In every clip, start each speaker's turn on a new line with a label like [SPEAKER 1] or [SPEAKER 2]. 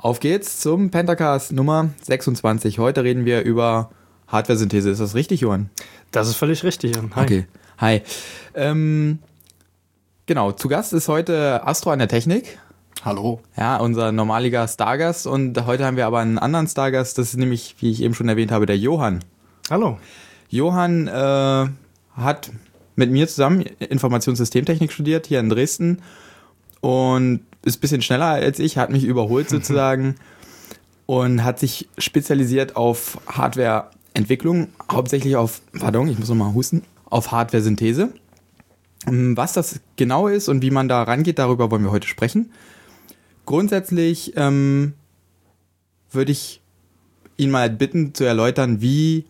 [SPEAKER 1] Auf geht's zum Pentacast Nummer 26. Heute reden wir über Hardware-Synthese. Ist das richtig, Johann?
[SPEAKER 2] Das ist völlig richtig. Hi.
[SPEAKER 1] Okay. Hi. Ähm, genau, zu Gast ist heute Astro an der Technik.
[SPEAKER 3] Hallo.
[SPEAKER 1] Ja, unser normaliger Stargast. Und heute haben wir aber einen anderen Stargast. Das ist nämlich, wie ich eben schon erwähnt habe, der Johann.
[SPEAKER 2] Hallo.
[SPEAKER 1] Johann äh, hat mit mir zusammen Informationssystemtechnik studiert hier in Dresden und ist ein bisschen schneller als ich, hat mich überholt sozusagen und hat sich spezialisiert auf Hardwareentwicklung, hauptsächlich auf, pardon, ich muss nochmal husten, auf Hardware-Synthese. Was das genau ist und wie man da rangeht, darüber wollen wir heute sprechen. Grundsätzlich ähm, würde ich ihn mal bitten zu erläutern, wie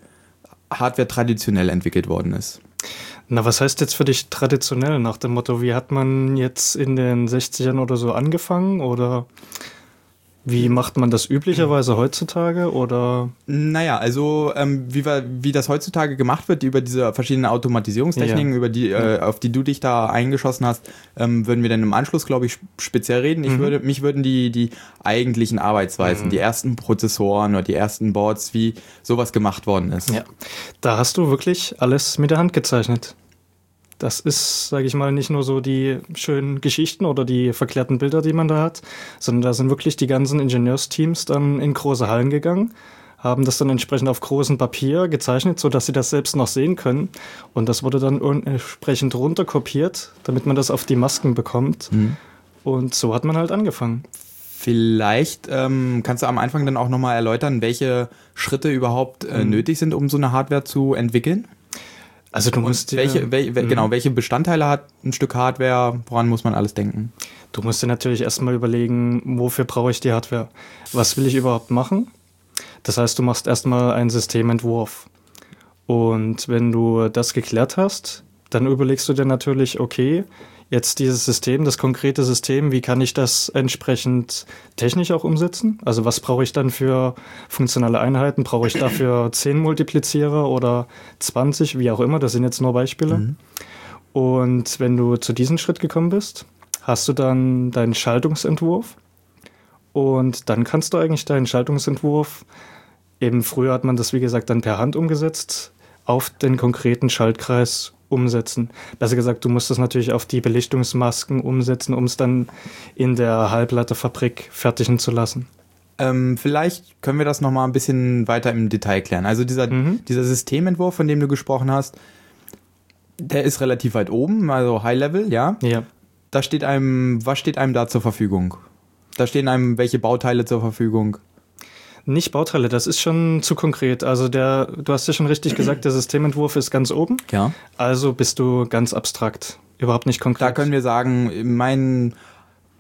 [SPEAKER 1] Hardware traditionell entwickelt worden ist.
[SPEAKER 2] Na, was heißt jetzt für dich traditionell? Nach dem Motto, wie hat man jetzt in den 60ern oder so angefangen oder wie macht man das üblicherweise heutzutage oder?
[SPEAKER 1] Naja, also ähm, wie, wir, wie das heutzutage gemacht wird über diese verschiedenen Automatisierungstechniken,
[SPEAKER 2] Ja.
[SPEAKER 1] über die, äh, auf die du dich da eingeschossen hast, ähm, würden wir dann im Anschluss, glaube ich, speziell reden. Ich
[SPEAKER 2] Mhm.
[SPEAKER 1] würde, mich würden die, die eigentlichen Arbeitsweisen,
[SPEAKER 2] Mhm.
[SPEAKER 1] die ersten Prozessoren oder die ersten Boards, wie sowas gemacht worden ist.
[SPEAKER 2] Ja. Da hast du wirklich alles mit der Hand gezeichnet. Das ist, sage ich mal, nicht nur so die schönen Geschichten oder die verklärten Bilder, die man da hat, sondern da sind wirklich die ganzen Ingenieursteams dann in große Hallen gegangen, haben das dann entsprechend auf großem Papier gezeichnet, sodass sie das selbst noch sehen können. Und das wurde dann entsprechend runterkopiert, damit man das auf die Masken bekommt.
[SPEAKER 1] Mhm.
[SPEAKER 2] Und so hat man halt angefangen.
[SPEAKER 1] Vielleicht ähm, kannst du am Anfang dann auch nochmal erläutern, welche Schritte überhaupt äh,
[SPEAKER 2] Mhm.
[SPEAKER 1] nötig sind, um so eine Hardware zu entwickeln.
[SPEAKER 2] Also du musst
[SPEAKER 1] welche, wel, wel,
[SPEAKER 2] Mhm.
[SPEAKER 1] genau, welche Bestandteile hat ein Stück Hardware? Woran muss man alles denken?
[SPEAKER 2] Du musst dir natürlich erstmal überlegen, wofür brauche ich die Hardware? Was will ich überhaupt machen? Das heißt, du machst erstmal einen Systementwurf. Und wenn du das geklärt hast, dann überlegst du dir natürlich, okay, jetzt dieses System, das konkrete System, wie kann ich das entsprechend technisch auch umsetzen? Also was brauche ich dann für funktionale Einheiten? Brauche ich dafür 10 Multiplizierer oder 20, wie auch immer? Das sind jetzt nur Beispiele. Und wenn du zu diesem Schritt gekommen bist, hast du dann deinen Schaltungsentwurf und dann kannst du eigentlich deinen Schaltungsentwurf, eben früher hat man das wie gesagt dann per Hand umgesetzt, auf den konkreten Schaltkreis umsetzen. Besser gesagt, du musst das natürlich auf die Belichtungsmasken umsetzen, um es dann in der Halbleiterfabrik fertigen zu lassen.
[SPEAKER 1] Ähm, vielleicht können wir das nochmal ein bisschen weiter im Detail klären. Also dieser,
[SPEAKER 2] Mhm.
[SPEAKER 1] dieser Systementwurf, von dem du gesprochen hast, der ist relativ weit oben, also High Level, ja.
[SPEAKER 2] Ja.
[SPEAKER 1] Da steht einem, was steht einem da zur Verfügung? Da stehen einem welche Bauteile zur Verfügung?
[SPEAKER 2] Nicht Bauteile, das ist schon zu konkret. Also der, du hast ja schon richtig gesagt, der Systementwurf ist ganz oben.
[SPEAKER 1] Ja.
[SPEAKER 2] Also bist du ganz abstrakt, überhaupt nicht konkret.
[SPEAKER 1] Da können wir sagen, mein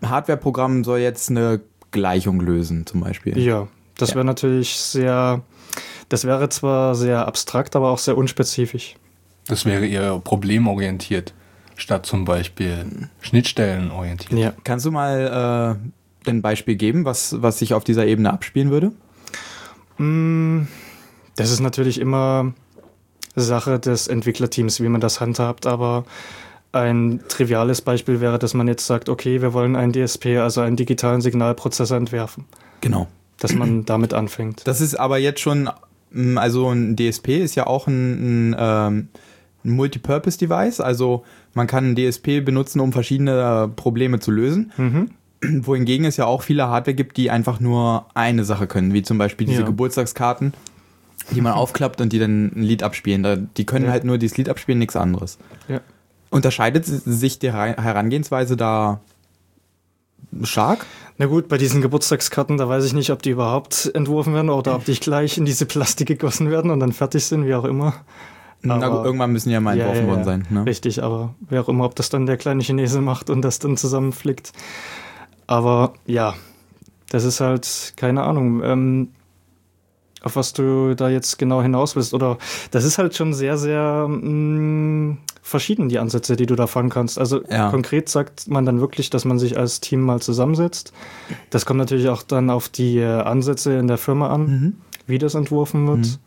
[SPEAKER 1] Hardware-Programm soll jetzt eine Gleichung lösen, zum Beispiel.
[SPEAKER 2] Ja, das
[SPEAKER 1] Ja.
[SPEAKER 2] wäre natürlich sehr, das wäre zwar sehr abstrakt, aber auch sehr unspezifisch.
[SPEAKER 3] Das wäre eher problemorientiert, statt zum Beispiel schnittstellenorientiert.
[SPEAKER 2] Ja.
[SPEAKER 1] Kannst du mal äh, ein Beispiel geben, was, was sich auf dieser Ebene abspielen würde?
[SPEAKER 2] Mm, Das ist natürlich immer Sache des Entwicklerteams, wie man das handhabt, aber ein triviales Beispiel wäre, dass man jetzt sagt, okay, wir wollen einen DSP, also einen digitalen Signalprozessor entwerfen,
[SPEAKER 1] Genau.
[SPEAKER 2] dass man damit anfängt.
[SPEAKER 1] Das ist aber jetzt schon, mm, also ein DSP ist ja auch ein, ein, ähm, ein Multipurpose-Device, also man kann ein DSP benutzen, um verschiedene Probleme zu lösen.
[SPEAKER 2] Mhm.
[SPEAKER 1] Wohingegen es ja auch viele Hardware gibt, die einfach nur eine Sache können, wie zum Beispiel diese
[SPEAKER 2] Ja.
[SPEAKER 1] Geburtstagskarten, die man aufklappt und die dann ein Lied abspielen. Die können
[SPEAKER 2] Ja.
[SPEAKER 1] halt nur dieses Lied abspielen, nichts anderes.
[SPEAKER 2] Ja.
[SPEAKER 1] Unterscheidet sich die Her- Herangehensweise da stark?
[SPEAKER 2] Na gut, bei diesen Geburtstagskarten, da weiß ich nicht, ob die überhaupt entworfen werden oder ob die gleich in diese Plastik gegossen werden und dann fertig sind, wie auch immer.
[SPEAKER 1] Na
[SPEAKER 2] Aber-
[SPEAKER 1] gut, irgendwann müssen die ja mal entworfen
[SPEAKER 2] ja,
[SPEAKER 1] worden sein. Ne?
[SPEAKER 2] Richtig, aber wer auch immer, ob das dann der kleine Chinese macht und das dann zusammenflickt. Aber ja, das ist halt, keine Ahnung, ähm, auf was du da jetzt genau hinaus willst. Oder das ist halt schon sehr, sehr mh, verschieden, die Ansätze, die du da fahren kannst. Also
[SPEAKER 1] Ja.
[SPEAKER 2] konkret sagt man dann wirklich, dass man sich als Team mal zusammensetzt. Das kommt natürlich auch dann auf die äh, Ansätze in der Firma an
[SPEAKER 1] Mhm.
[SPEAKER 2] wie das entworfen wird.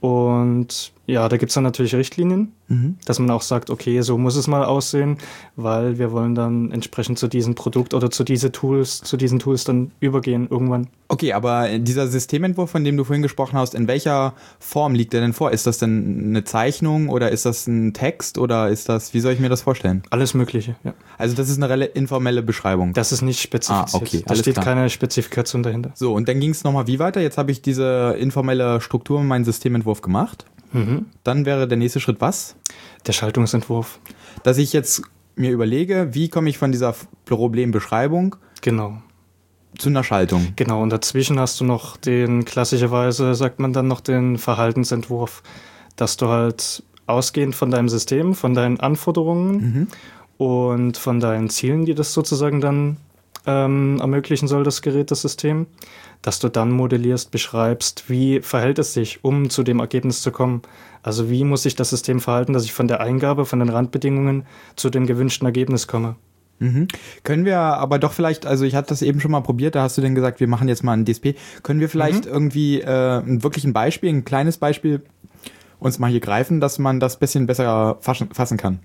[SPEAKER 2] Und Ja, da gibt es dann natürlich Richtlinien,
[SPEAKER 1] Mhm.
[SPEAKER 2] dass man auch sagt, okay, so muss es mal aussehen, weil wir wollen dann entsprechend zu diesem Produkt oder zu diese Tools, zu diesen Tools dann übergehen irgendwann.
[SPEAKER 1] Okay, aber dieser Systementwurf, von dem du vorhin gesprochen hast, in welcher Form liegt der denn vor? Ist das denn eine Zeichnung oder ist das ein Text oder ist das, wie soll ich mir das vorstellen?
[SPEAKER 2] Alles Mögliche, ja.
[SPEAKER 1] Also das ist eine informelle Beschreibung.
[SPEAKER 2] Das ist nicht spezifiziert.
[SPEAKER 1] Ah, okay,
[SPEAKER 2] da steht
[SPEAKER 1] klar.
[SPEAKER 2] keine Spezifikation dahinter.
[SPEAKER 1] So, und dann ging es nochmal wie weiter? Jetzt habe ich diese informelle Struktur in meinen Systementwurf gemacht.
[SPEAKER 2] Mhm.
[SPEAKER 1] Dann wäre der nächste Schritt was?
[SPEAKER 2] Der Schaltungsentwurf.
[SPEAKER 1] Dass ich jetzt mir überlege, wie komme ich von dieser Problembeschreibung
[SPEAKER 2] Genau.
[SPEAKER 1] zu einer Schaltung?
[SPEAKER 2] Genau, und dazwischen hast du noch den, klassischerweise sagt man dann noch den Verhaltensentwurf, dass du halt ausgehend von deinem System, von deinen Anforderungen und von deinen Zielen, die das sozusagen dann ähm, ermöglichen soll, das Gerät, das System, dass du dann modellierst, beschreibst, wie verhält es sich, um zu dem Ergebnis zu kommen. Also wie muss sich das System verhalten, dass ich von der Eingabe, von den Randbedingungen zu dem gewünschten Ergebnis komme.
[SPEAKER 1] Mhm. Können wir aber doch vielleicht, also ich hatte das eben schon mal probiert, da hast du denn gesagt, wir machen jetzt mal ein DSP. Können wir vielleicht irgendwie äh, wirklich ein Beispiel, ein kleines Beispiel uns mal hier greifen, dass man das bisschen besser fassen, fassen kann?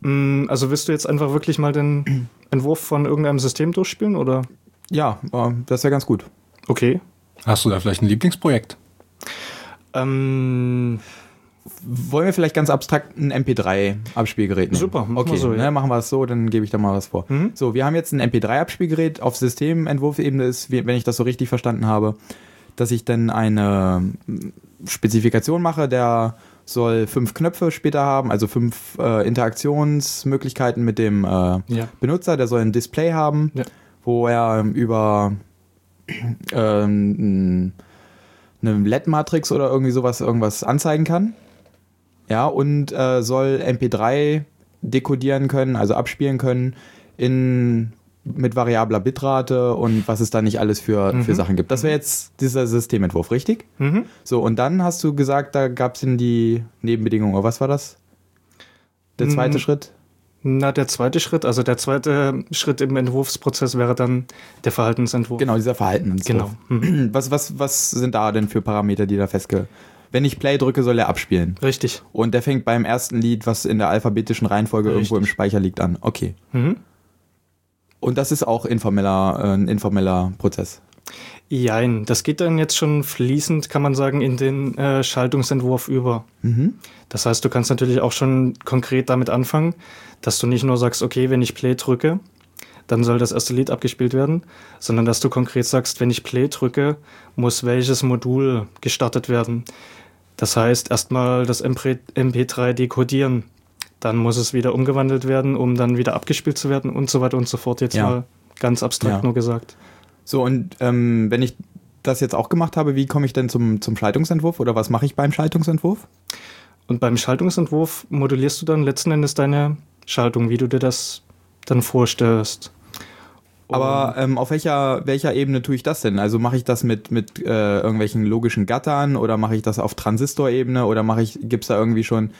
[SPEAKER 2] Mm, Also willst du jetzt einfach wirklich mal den Entwurf von irgendeinem System durchspielen oder?
[SPEAKER 1] Ja, äh, das wäre ganz gut.
[SPEAKER 2] Okay.
[SPEAKER 3] Hast du da vielleicht ein Lieblingsprojekt?
[SPEAKER 2] Ähm,
[SPEAKER 1] Wollen wir vielleicht ganz abstrakt ein MP3-Abspielgerät nehmen?
[SPEAKER 2] Super, machen
[SPEAKER 1] okay,
[SPEAKER 2] wir so, ja.
[SPEAKER 1] ne, machen wir es so, dann gebe ich da mal was vor.
[SPEAKER 2] Mhm.
[SPEAKER 1] So, wir haben jetzt ein MP3-Abspielgerät auf Systementwurfebene ist, wenn ich das so richtig verstanden habe, dass ich dann eine mm, Spezifikation mache, der soll fünf Knöpfe später haben, also fünf äh, Interaktionsmöglichkeiten mit dem äh,
[SPEAKER 2] ja.
[SPEAKER 1] Benutzer, der soll ein Display haben,
[SPEAKER 2] Ja.
[SPEAKER 1] Wo er ähm, über ähm, eine LED-Matrix oder irgendwie sowas irgendwas anzeigen kann. Ja, und äh, soll MP3 dekodieren können, also abspielen können in mit variabler Bitrate und was es da nicht alles für, für
[SPEAKER 2] Mhm.
[SPEAKER 1] Sachen gibt. Das wäre jetzt dieser Systementwurf, richtig?
[SPEAKER 2] Mhm.
[SPEAKER 1] So, und dann hast du gesagt, da gab es in die Nebenbedingungen, oder was war das? Der zweite
[SPEAKER 2] Mm,
[SPEAKER 1] Schritt?
[SPEAKER 2] Na, der zweite Schritt, also der zweite Schritt im Entwurfsprozess wäre dann der Verhaltensentwurf.
[SPEAKER 1] Genau, dieser Verhaltensentwurf.
[SPEAKER 2] Genau. Mhm.
[SPEAKER 1] Was, was, was sind da denn für Parameter, die da festge... Wenn ich Play drücke, soll er abspielen.
[SPEAKER 2] Richtig.
[SPEAKER 1] Und der fängt beim ersten Lied, was in der alphabetischen Reihenfolge irgendwo im
[SPEAKER 2] Richtig.
[SPEAKER 1] Speicher liegt, an. Okay.
[SPEAKER 2] Mhm.
[SPEAKER 1] Und das ist auch informeller, äh, ein informeller Prozess.
[SPEAKER 2] Jein, das geht dann jetzt schon fließend, kann man sagen, in den äh, Schaltungsentwurf über.
[SPEAKER 1] Mhm.
[SPEAKER 2] Das heißt, du kannst natürlich auch schon konkret damit anfangen, dass du nicht nur sagst, okay, wenn ich Play drücke, dann soll das erste Lied abgespielt werden, sondern dass du konkret sagst, wenn ich Play drücke, muss welches Modul gestartet werden. Das heißt, erstmal das MP MP3 dekodieren, dann muss es wieder umgewandelt werden, um dann wieder abgespielt zu werden und so weiter und so fort. Jetzt
[SPEAKER 1] Ja.
[SPEAKER 2] mal ganz abstrakt
[SPEAKER 1] Ja.
[SPEAKER 2] nur gesagt.
[SPEAKER 1] So, und ähm, wenn ich das jetzt auch gemacht habe, wie komme ich denn zum, zum Schaltungsentwurf oder was mache ich beim Schaltungsentwurf?
[SPEAKER 2] Und beim Schaltungsentwurf modellierst du dann letzten Endes deine Schaltung, wie du dir das dann vorstellst.
[SPEAKER 1] Aber ähm, auf welcher, welcher Ebene tue ich das denn? Also mache ich das mit, mit äh, irgendwelchen logischen Gattern oder mache ich das auf Transistorebene oder mache ich, gibt es da irgendwie schon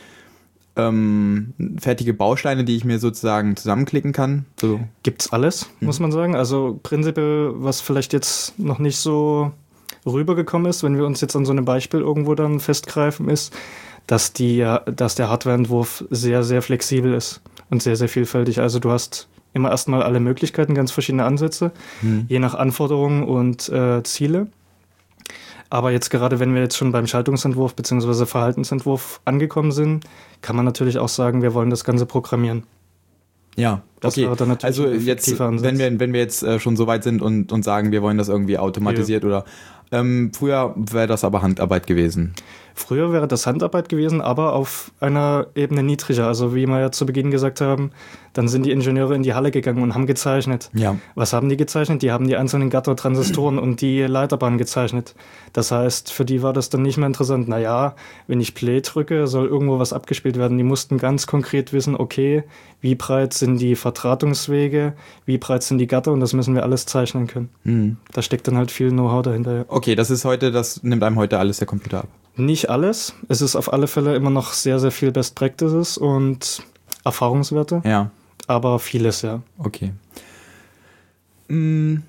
[SPEAKER 1] ähm, fertige Bausteine, die ich mir sozusagen zusammenklicken kann? So.
[SPEAKER 2] Gibt's alles, muss man sagen. Also prinzipiell, was vielleicht jetzt noch nicht so rübergekommen ist, wenn wir uns jetzt an so einem Beispiel irgendwo dann festgreifen, ist, dass, die, dass der Hardwareentwurf sehr, sehr flexibel ist und sehr, sehr vielfältig. Also du hast immer erstmal alle Möglichkeiten, ganz verschiedene Ansätze, je nach Anforderungen und äh, Ziele. Aber jetzt gerade, wenn wir jetzt schon beim Schaltungsentwurf bzw. Verhaltensentwurf angekommen sind, kann man natürlich auch sagen, wir wollen das Ganze programmieren.
[SPEAKER 1] Ja,
[SPEAKER 2] Das
[SPEAKER 1] okay.
[SPEAKER 2] wäre dann natürlich
[SPEAKER 1] Also jetzt, wenn wir, wenn wir jetzt äh, schon so weit sind und, und sagen, wir wollen das irgendwie automatisiert oder ähm, früher wäre das aber Handarbeit gewesen.
[SPEAKER 2] Früher wäre das Handarbeit gewesen, aber auf einer Ebene niedriger. Also wie wir ja zu Beginn gesagt haben, dann sind die Ingenieure in die Halle gegangen und haben gezeichnet.
[SPEAKER 1] Ja.
[SPEAKER 2] Was haben die gezeichnet? Die haben die einzelnen Gatter-Transistoren und die Leiterbahn gezeichnet. Das heißt, für die war das dann nicht mehr interessant. Naja, wenn ich Play drücke, soll irgendwo was abgespielt werden. Die mussten ganz konkret wissen, okay, wie breit sind die Verdrahtungswege, wie breit sind die Gatter und das müssen wir alles zeichnen können.
[SPEAKER 1] Hm.
[SPEAKER 2] Da steckt dann halt viel Know-how dahinter. Ja.
[SPEAKER 1] Okay, das ist heute, das nimmt einem heute alles der Computer ab.
[SPEAKER 2] Nicht alles. Es ist auf alle Fälle immer noch sehr, sehr viel Best Practices und Erfahrungswerte,
[SPEAKER 1] Ja,
[SPEAKER 2] aber vieles, ja.
[SPEAKER 1] okay. Hm,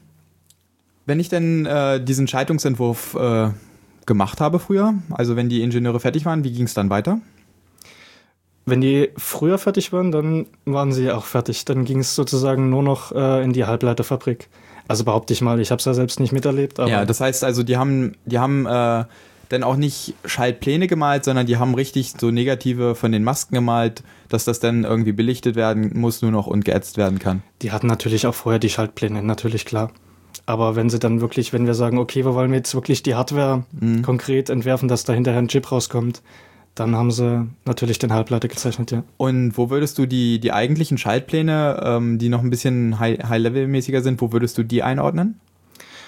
[SPEAKER 1] Wenn ich denn äh, diesen Schaltungsentwurf äh, gemacht habe früher. Also wenn die Ingenieure fertig waren, wie ging es dann weiter?
[SPEAKER 2] Wenn die früher fertig waren, dann waren sie auch fertig. Dann ging es sozusagen nur noch äh, in die Halbleiterfabrik. Also behaupte ich mal, ich habe es ja selbst nicht miterlebt.
[SPEAKER 1] Ja, das heißt also, die haben, die haben äh, dann auch nicht Schaltpläne gemalt, sondern die haben richtig so negative von den Masken gemalt, dass das dann irgendwie belichtet werden muss nur noch und geätzt werden kann.
[SPEAKER 2] die hatten natürlich auch vorher die Schaltpläne, natürlich klar. Aber wenn sie dann wirklich, wenn wir sagen, okay, wir wollen jetzt wirklich die Hardware
[SPEAKER 1] Mhm.
[SPEAKER 2] konkret entwerfen, dass da hinterher ein Chip rauskommt, dann haben sie natürlich den Halbleiter gezeichnet, ja.
[SPEAKER 1] Und wo würdest du die, die eigentlichen Schaltpläne, ähm, die noch ein bisschen high- high-level-mäßiger sind, wo würdest du die einordnen?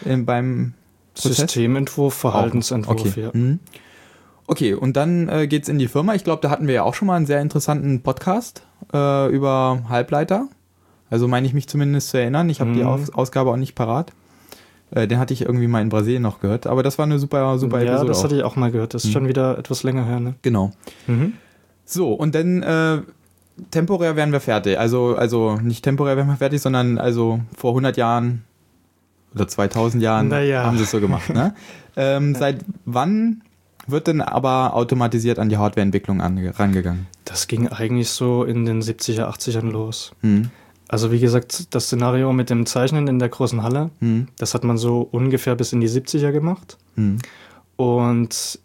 [SPEAKER 1] Ähm, beim Prozess?
[SPEAKER 2] Systementwurf, Verhaltensentwurf,
[SPEAKER 1] okay.
[SPEAKER 2] ja.
[SPEAKER 1] Mhm. Okay, und dann äh, geht's in die Firma. Ich glaube, da hatten wir ja auch schon mal einen sehr interessanten Podcast äh, über Halbleiter. Also meine ich mich zumindest zu erinnern. Ich habe die
[SPEAKER 2] Mhm.
[SPEAKER 1] Aus Ausgabe auch nicht parat. Äh, den hatte ich irgendwie mal in Brasilien noch gehört. Aber das war eine super, super
[SPEAKER 2] ja,
[SPEAKER 1] Episode
[SPEAKER 2] das
[SPEAKER 1] auch.
[SPEAKER 2] hatte ich auch mal gehört. Das ist
[SPEAKER 1] Mhm.
[SPEAKER 2] schon wieder etwas länger her, ne?
[SPEAKER 1] Genau.
[SPEAKER 2] Mhm.
[SPEAKER 1] So, und dann äh, temporär wären wir fertig. Also, also nicht temporär wären wir fertig, sondern also vor 100 Jahren oder 2000 Jahren
[SPEAKER 2] Naja.
[SPEAKER 1] haben sie es so gemacht. Ne? ähm, seit wann wird denn aber automatisiert an die Hardwareentwicklung ange- rangegangen?
[SPEAKER 2] Das ging eigentlich so in den 70er, 80ern los.
[SPEAKER 1] Hm.
[SPEAKER 2] Also wie gesagt, das Szenario mit dem Zeichnen in der großen Halle,
[SPEAKER 1] Hm.
[SPEAKER 2] das hat man so ungefähr bis in die 70er gemacht.
[SPEAKER 1] Hm.
[SPEAKER 2] Und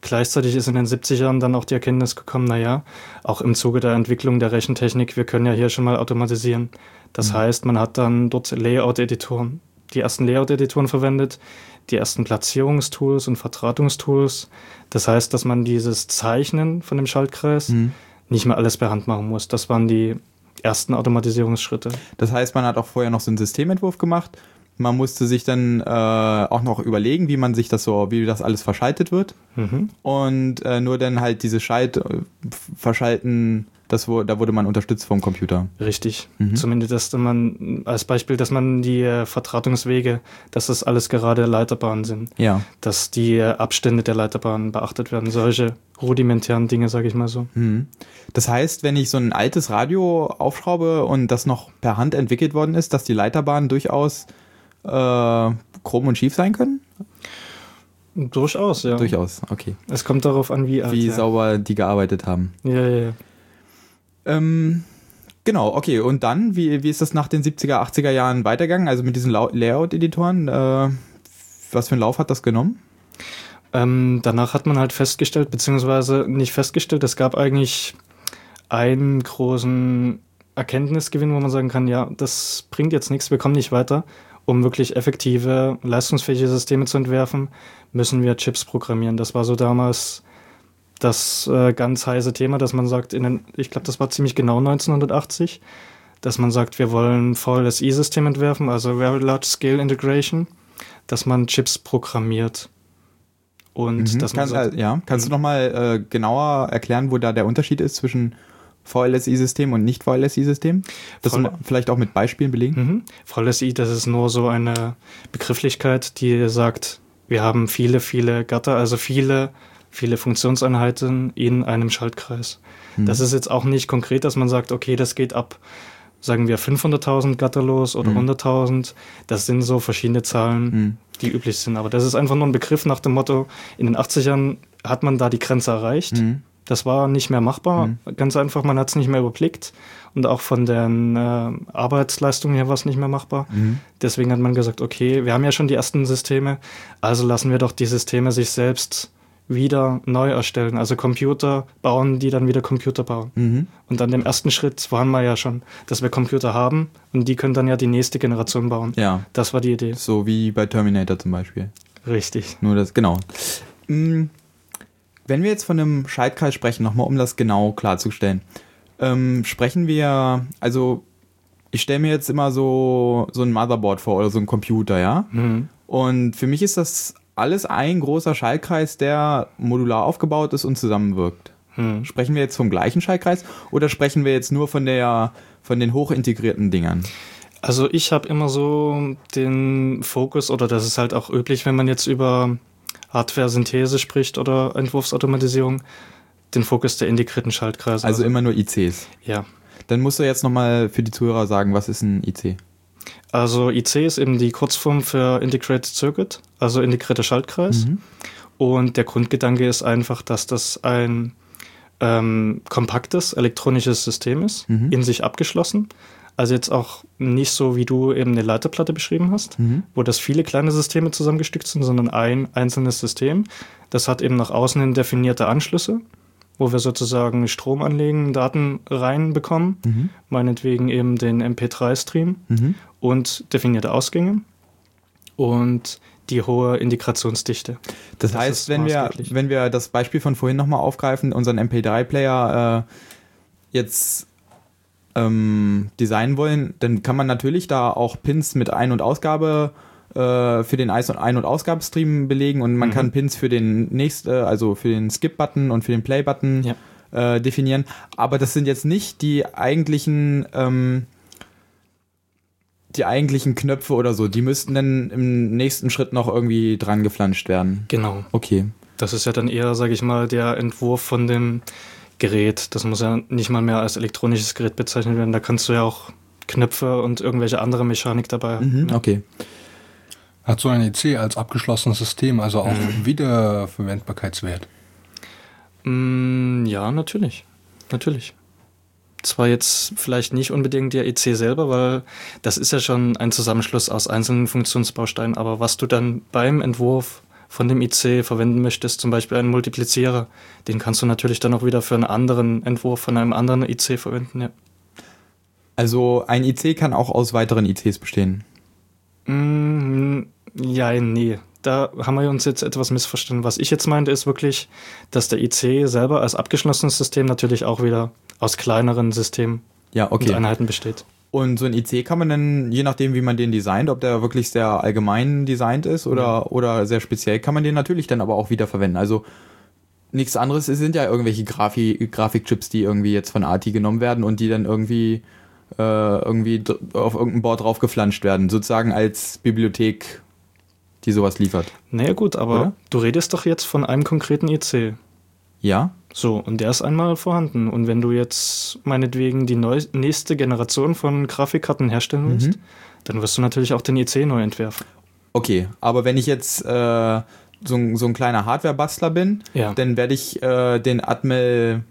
[SPEAKER 2] gleichzeitig ist in den 70ern dann auch die Erkenntnis gekommen, naja, auch im Zuge der Entwicklung der Rechentechnik, wir können ja hier schon mal automatisieren. Das heißt, man hat dann dort Layout-Editoren, die ersten Layout-Editoren verwendet, die ersten Platzierungstools und Verdrahtungstools. Das heißt, dass man dieses Zeichnen von dem Schaltkreis
[SPEAKER 1] Hm.
[SPEAKER 2] nicht mehr alles per Hand machen muss. Das waren die ersten Automatisierungsschritte.
[SPEAKER 1] Das heißt, man hat auch vorher noch so einen Systementwurf gemacht. Man musste sich dann äh, auch noch überlegen, wie man sich das so, wie das alles verschaltet wird.
[SPEAKER 2] Mhm.
[SPEAKER 1] Und äh, nur dann halt diese Schalt äh, verschalten, das da wurde man unterstützt vom Computer.
[SPEAKER 2] Richtig.
[SPEAKER 1] Mhm.
[SPEAKER 2] Zumindest dass man als Beispiel, dass man die äh, Verdrahtungswege, dass das alles gerade Leiterbahnen sind,
[SPEAKER 1] Ja.
[SPEAKER 2] dass die äh, Abstände der Leiterbahnen beachtet werden. Solche rudimentären Dinge, sage ich mal so.
[SPEAKER 1] Mhm. Das heißt, wenn ich so ein altes Radio aufschraube und das noch per Hand entwickelt worden ist, dass die Leiterbahnen durchaus äh, krumm und schief sein können?
[SPEAKER 2] Durchaus, ja.
[SPEAKER 1] Durchaus, okay.
[SPEAKER 2] Es kommt darauf an, wie alt.
[SPEAKER 1] Wie
[SPEAKER 2] ja.
[SPEAKER 1] sauber die gearbeitet haben.
[SPEAKER 2] Ja, ja, ja.
[SPEAKER 1] Ähm, genau, okay. Und dann, wie, wie ist das nach den 70er, 80er Jahren weitergegangen? Also mit diesen Layout-Editoren, äh, was für einen Lauf hat das genommen?
[SPEAKER 2] Ähm, danach hat man halt festgestellt, beziehungsweise nicht festgestellt, es gab eigentlich einen großen Erkenntnisgewinn, wo man sagen kann, ja, das bringt jetzt nichts, wir kommen nicht weiter. Um wirklich effektive, leistungsfähige Systeme zu entwerfen, müssen wir Chips programmieren. Das war so damals das äh, ganz heiße Thema, dass man sagt, in den, ich glaube, das war ziemlich genau 1980, dass man sagt, wir wollen VLSI-System entwerfen, also Very Large Scale Integration, dass man Chips programmiert. Und
[SPEAKER 1] Mhm.
[SPEAKER 2] dass man
[SPEAKER 1] Kannst,
[SPEAKER 2] sagt,
[SPEAKER 1] äh, ja. Kannst du nochmal äh, genauer erklären, wo da der Unterschied ist zwischen VLSI-System und nicht VLSI-System? Das mal vielleicht auch mit Beispielen belegen?
[SPEAKER 2] Mhm. VLSI, das ist nur so eine Begrifflichkeit, die sagt, wir haben viele, viele Gatter, also viele, viele Funktionseinheiten in einem Schaltkreis.
[SPEAKER 1] Mhm.
[SPEAKER 2] Das ist jetzt auch nicht konkret, dass man sagt, okay, das geht ab, sagen wir 500.000 Gatter los oder
[SPEAKER 1] Mhm.
[SPEAKER 2] 100.000. Das sind so verschiedene Zahlen,
[SPEAKER 1] Mhm.
[SPEAKER 2] die üblich sind. Aber das ist einfach nur ein Begriff nach dem Motto, in den 80ern hat man da die Grenze erreicht.
[SPEAKER 1] Mhm.
[SPEAKER 2] Das war nicht mehr machbar.
[SPEAKER 1] Mhm.
[SPEAKER 2] Ganz einfach, man hat es nicht mehr überblickt. Und auch von den äh, Arbeitsleistungen her war es nicht mehr machbar.
[SPEAKER 1] Mhm.
[SPEAKER 2] Deswegen hat man gesagt, okay, wir haben ja schon die ersten Systeme, also lassen wir doch die Systeme sich selbst wieder neu erstellen. Also Computer bauen, die dann wieder Computer bauen.
[SPEAKER 1] Mhm.
[SPEAKER 2] Und an dem ersten Schritt waren wir ja schon, dass wir Computer haben und die können dann ja die nächste Generation bauen.
[SPEAKER 1] Ja,
[SPEAKER 2] Das war die Idee.
[SPEAKER 1] so wie bei Terminator zum Beispiel.
[SPEAKER 2] Richtig.
[SPEAKER 1] Nur das, genau. Mm, Wenn wir jetzt von einem Schaltkreis sprechen, nochmal um das genau klarzustellen, ähm, sprechen wir, also ich stelle mir jetzt immer so, so ein Motherboard vor oder so ein Computer, ja?
[SPEAKER 2] Mhm.
[SPEAKER 1] Und für mich ist das alles ein großer Schaltkreis, der modular aufgebaut ist und zusammenwirkt.
[SPEAKER 2] Mhm.
[SPEAKER 1] Sprechen wir jetzt vom gleichen Schaltkreis oder sprechen wir jetzt nur von der von den hochintegrierten Dingern?
[SPEAKER 2] Also ich habe immer so den Fokus, oder das ist halt auch üblich, wenn man jetzt über Hardware-Synthese spricht oder Entwurfsautomatisierung, den Fokus der integrierten Schaltkreise.
[SPEAKER 1] Also immer nur ICs.
[SPEAKER 2] ja.
[SPEAKER 1] Dann musst du jetzt nochmal für die Zuhörer sagen, was ist ein IC?
[SPEAKER 2] Also IC ist eben die Kurzform für Integrated Circuit, also integrierter Schaltkreis.
[SPEAKER 1] Mhm.
[SPEAKER 2] Und der Grundgedanke ist einfach, dass das ein ähm, kompaktes elektronisches System ist,
[SPEAKER 1] Mhm.
[SPEAKER 2] in sich abgeschlossen. Also jetzt auch nicht so, wie du eben eine Leiterplatte beschrieben hast,
[SPEAKER 1] Mhm.
[SPEAKER 2] wo das viele kleine Systeme zusammengestückt sind, sondern ein einzelnes System. Das hat eben nach außen hin definierte Anschlüsse, wo wir sozusagen Strom anlegen, Daten reinbekommen,
[SPEAKER 1] Mhm.
[SPEAKER 2] meinetwegen eben den MP3-Stream
[SPEAKER 1] Mhm.
[SPEAKER 2] Und definierte Ausgänge und die hohe Integrationsdichte.
[SPEAKER 1] Das,
[SPEAKER 2] Das
[SPEAKER 1] heißt, wenn wir, wenn wir das Beispiel von vorhin nochmal aufgreifen, unseren MP3-Player äh, jetzt ähm, designen wollen, dann kann man natürlich da auch Pins mit Ein- und Ausgabe äh, für den Ein- und Ein- und Ausgabestream belegen und man
[SPEAKER 2] Mhm.
[SPEAKER 1] kann Pins für den nächsten, äh, also für den Skip-Button und für den Play-Button
[SPEAKER 2] Ja.
[SPEAKER 1] äh, definieren. Aber das sind jetzt nicht die eigentlichen ähm, die eigentlichen Knöpfe oder so. Die müssten dann im nächsten Schritt noch irgendwie dran geflanscht werden.
[SPEAKER 2] Genau.
[SPEAKER 1] Okay.
[SPEAKER 2] Das ist ja dann eher, sage ich mal, der Entwurf von dem Gerät. Das muss ja nicht mal mehr als elektronisches Gerät bezeichnet werden. Da kannst du ja auch Knöpfe und irgendwelche andere Mechanik dabei haben.
[SPEAKER 1] Mhm, okay.
[SPEAKER 3] Hat so ein EC als abgeschlossenes System also auch Wiederverwendbarkeitswert?
[SPEAKER 2] Mm, ja, natürlich. Natürlich. Zwar jetzt vielleicht nicht unbedingt der EC selber, weil das ist ja schon ein Zusammenschluss aus einzelnen Funktionsbausteinen, aber was du dann beim Entwurf von dem IC verwenden möchtest, zum Beispiel einen Multiplizierer, den kannst du natürlich dann auch wieder für einen anderen Entwurf von einem anderen IC verwenden, ja.
[SPEAKER 1] Also ein IC kann auch aus weiteren ICs bestehen.
[SPEAKER 2] Mm, ja, nee. Da haben wir uns jetzt etwas missverstanden. Was ich jetzt meinte, ist wirklich, dass der IC selber als abgeschlossenes System natürlich auch wieder aus kleineren Systemen
[SPEAKER 1] Ja,
[SPEAKER 2] und
[SPEAKER 1] okay.
[SPEAKER 2] Einheiten besteht.
[SPEAKER 1] Und so ein IC kann man dann, je nachdem, wie man den designt, ob der wirklich sehr allgemein designt ist oder, oder sehr speziell, kann man den natürlich dann aber auch wieder verwenden. Also nichts anderes es sind ja irgendwelche Grafi Grafikchips, die irgendwie jetzt von ATI genommen werden und die dann irgendwie, äh, irgendwie auf irgendein Board drauf geflanscht werden, sozusagen als Bibliothek, die sowas liefert.
[SPEAKER 2] Naja gut, aber
[SPEAKER 1] Oder?
[SPEAKER 2] du redest doch jetzt von einem konkreten IC.
[SPEAKER 1] Ja?
[SPEAKER 2] So, und der ist einmal vorhanden. Und wenn du jetzt meinetwegen die neu nächste Generation von Grafikkarten herstellen willst,
[SPEAKER 1] Mhm.
[SPEAKER 2] dann wirst du natürlich auch den IC neu entwerfen.
[SPEAKER 1] Okay, aber wenn ich jetzt äh, so, ein- so ein kleiner Hardware-Bastler bin,
[SPEAKER 2] Ja.
[SPEAKER 1] dann werde ich äh, den Atmel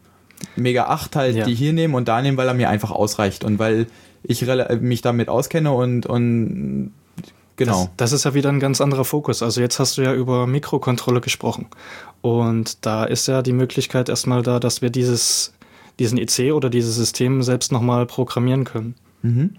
[SPEAKER 1] Mega 8 halt
[SPEAKER 2] Ja.
[SPEAKER 1] die hier nehmen und da nehmen, weil er mir einfach ausreicht und weil ich mich damit auskenne und, und genau.
[SPEAKER 2] Das, das ist ja wieder ein ganz anderer Fokus. Also jetzt hast du ja über Mikrocontroller gesprochen. Und da ist ja die Möglichkeit erstmal da, dass wir dieses, diesen IC oder dieses System selbst nochmal programmieren können.
[SPEAKER 1] mhm.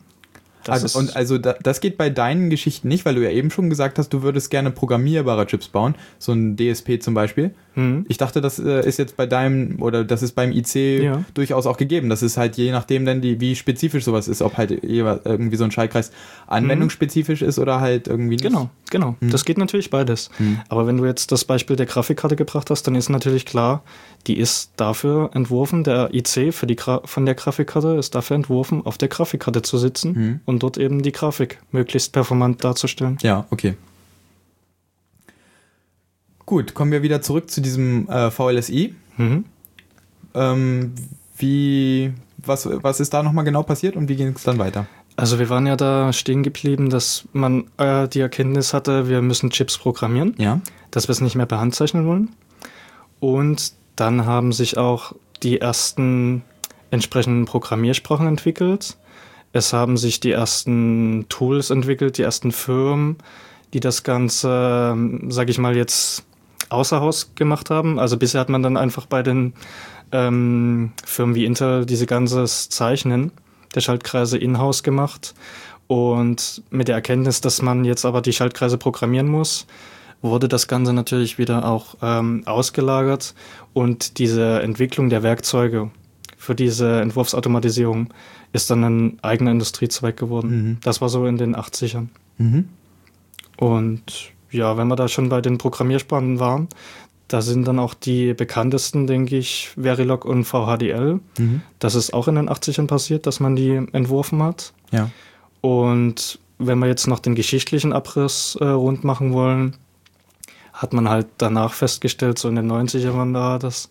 [SPEAKER 2] Das
[SPEAKER 1] also, und also da, das geht bei deinen Geschichten nicht, weil du ja eben schon gesagt hast, du würdest gerne programmierbare Chips bauen, so ein DSP zum Beispiel.
[SPEAKER 2] Mhm.
[SPEAKER 1] Ich dachte, das äh, ist jetzt bei deinem oder das ist beim IC
[SPEAKER 2] Ja.
[SPEAKER 1] durchaus auch gegeben. Das ist halt je nachdem dann die, wie spezifisch sowas ist, ob halt irgendwie so ein Schaltkreis anwendungsspezifisch ist oder halt irgendwie nicht.
[SPEAKER 2] Genau, genau. Das geht natürlich beides. Aber wenn du jetzt das Beispiel der Grafikkarte gebracht hast, dann ist natürlich klar, die ist dafür entworfen, der IC für die Gra von der Grafikkarte ist dafür entworfen, auf der Grafikkarte zu sitzen und dort eben die Grafik möglichst performant darzustellen.
[SPEAKER 1] Ja, okay. Gut, kommen wir wieder zurück zu diesem äh, VLSI.
[SPEAKER 2] Mhm.
[SPEAKER 1] Ähm, wie, was, was ist da nochmal genau passiert und wie ging es dann weiter?
[SPEAKER 2] Also wir waren ja da stehen geblieben, dass man äh, die Erkenntnis hatte, wir müssen Chips programmieren.
[SPEAKER 1] Ja.
[SPEAKER 2] dass wir es nicht mehr per Hand zeichnen wollen. Und dann haben sich auch die ersten entsprechenden Programmiersprachen entwickelt. Es haben sich die ersten Tools entwickelt, die ersten Firmen, die das Ganze, sage ich mal, jetzt außer Haus gemacht haben. Also bisher hat man dann einfach bei den ähm, Firmen wie Intel diese ganzes Zeichnen der Schaltkreise in-house gemacht. Und mit der Erkenntnis, dass man jetzt aber die Schaltkreise programmieren muss, wurde das Ganze natürlich wieder auch ähm, ausgelagert und diese Entwicklung der Werkzeuge für diese Entwurfsautomatisierung ist dann ein eigener Industriezweig geworden.
[SPEAKER 1] Mhm.
[SPEAKER 2] Das war so in den 80ern.
[SPEAKER 1] Mhm.
[SPEAKER 2] Und ja, wenn wir da schon bei den Programmiersprachen waren, da sind dann auch die bekanntesten, denke ich, Verilog und VHDL.
[SPEAKER 1] Mhm.
[SPEAKER 2] Das ist auch in den 80ern passiert, dass man die entworfen hat.
[SPEAKER 1] Ja.
[SPEAKER 2] Und wenn wir jetzt noch den geschichtlichen Abriss äh, rund machen wollen, hat man halt danach festgestellt, so in den 90ern war das,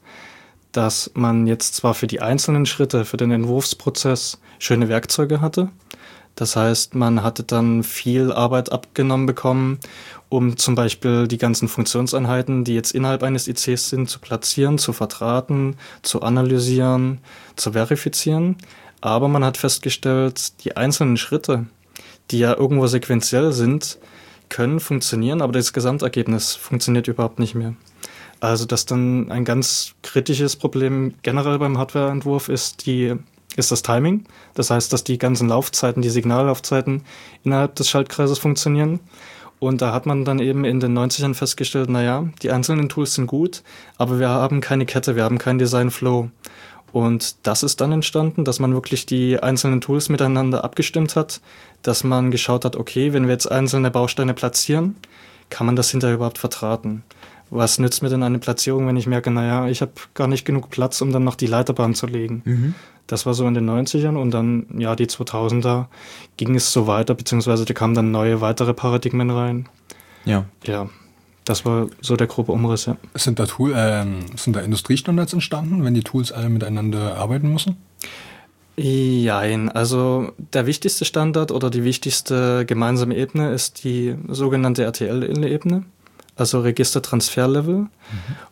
[SPEAKER 2] dass man jetzt zwar für die einzelnen Schritte, für den Entwurfsprozess schöne Werkzeuge hatte, Das heißt, man hatte dann viel Arbeit abgenommen bekommen, um zum Beispiel die ganzen Funktionseinheiten, die jetzt innerhalb eines ICs sind, zu platzieren, zu verdrahten, zu analysieren, zu verifizieren. Aber man hat festgestellt, die einzelnen Schritte, die ja irgendwo sequenziell sind, können funktionieren, aber das Gesamtergebnis funktioniert überhaupt nicht mehr. Also, dass dann ein ganz kritisches Problem generell beim Hardwareentwurf ist die ist das Timing. Das heißt, dass die ganzen Laufzeiten, die Signallaufzeiten innerhalb des Schaltkreises funktionieren. Und da hat man dann eben in den 90ern festgestellt, naja, die einzelnen Tools sind gut, aber wir haben keine Kette, wir haben keinen Design Flow. Und das ist dann entstanden, dass man wirklich die einzelnen Tools miteinander abgestimmt hat, dass man geschaut hat, okay, wenn wir jetzt einzelne Bausteine platzieren, kann man das hinterher überhaupt vertraten? Was nützt mir denn eine Platzierung, wenn ich merke, naja, ich habe gar nicht genug Platz, um dann noch die Leiterbahn zu legen? Mhm. Das war so in den 90ern und dann, ja, die 2000er ging es so weiter, beziehungsweise da kamen dann neue, weitere Paradigmen rein.
[SPEAKER 1] Ja.
[SPEAKER 2] Ja, das war so der grobe Umriss, ja.
[SPEAKER 3] Sind da, Tool, äh, sind da Industriestandards entstanden, wenn die Tools alle miteinander arbeiten müssen?
[SPEAKER 2] Jein, also der wichtigste Standard oder die wichtigste gemeinsame Ebene ist die sogenannte RTL-Ebene, also Registertransferlevel. Mhm.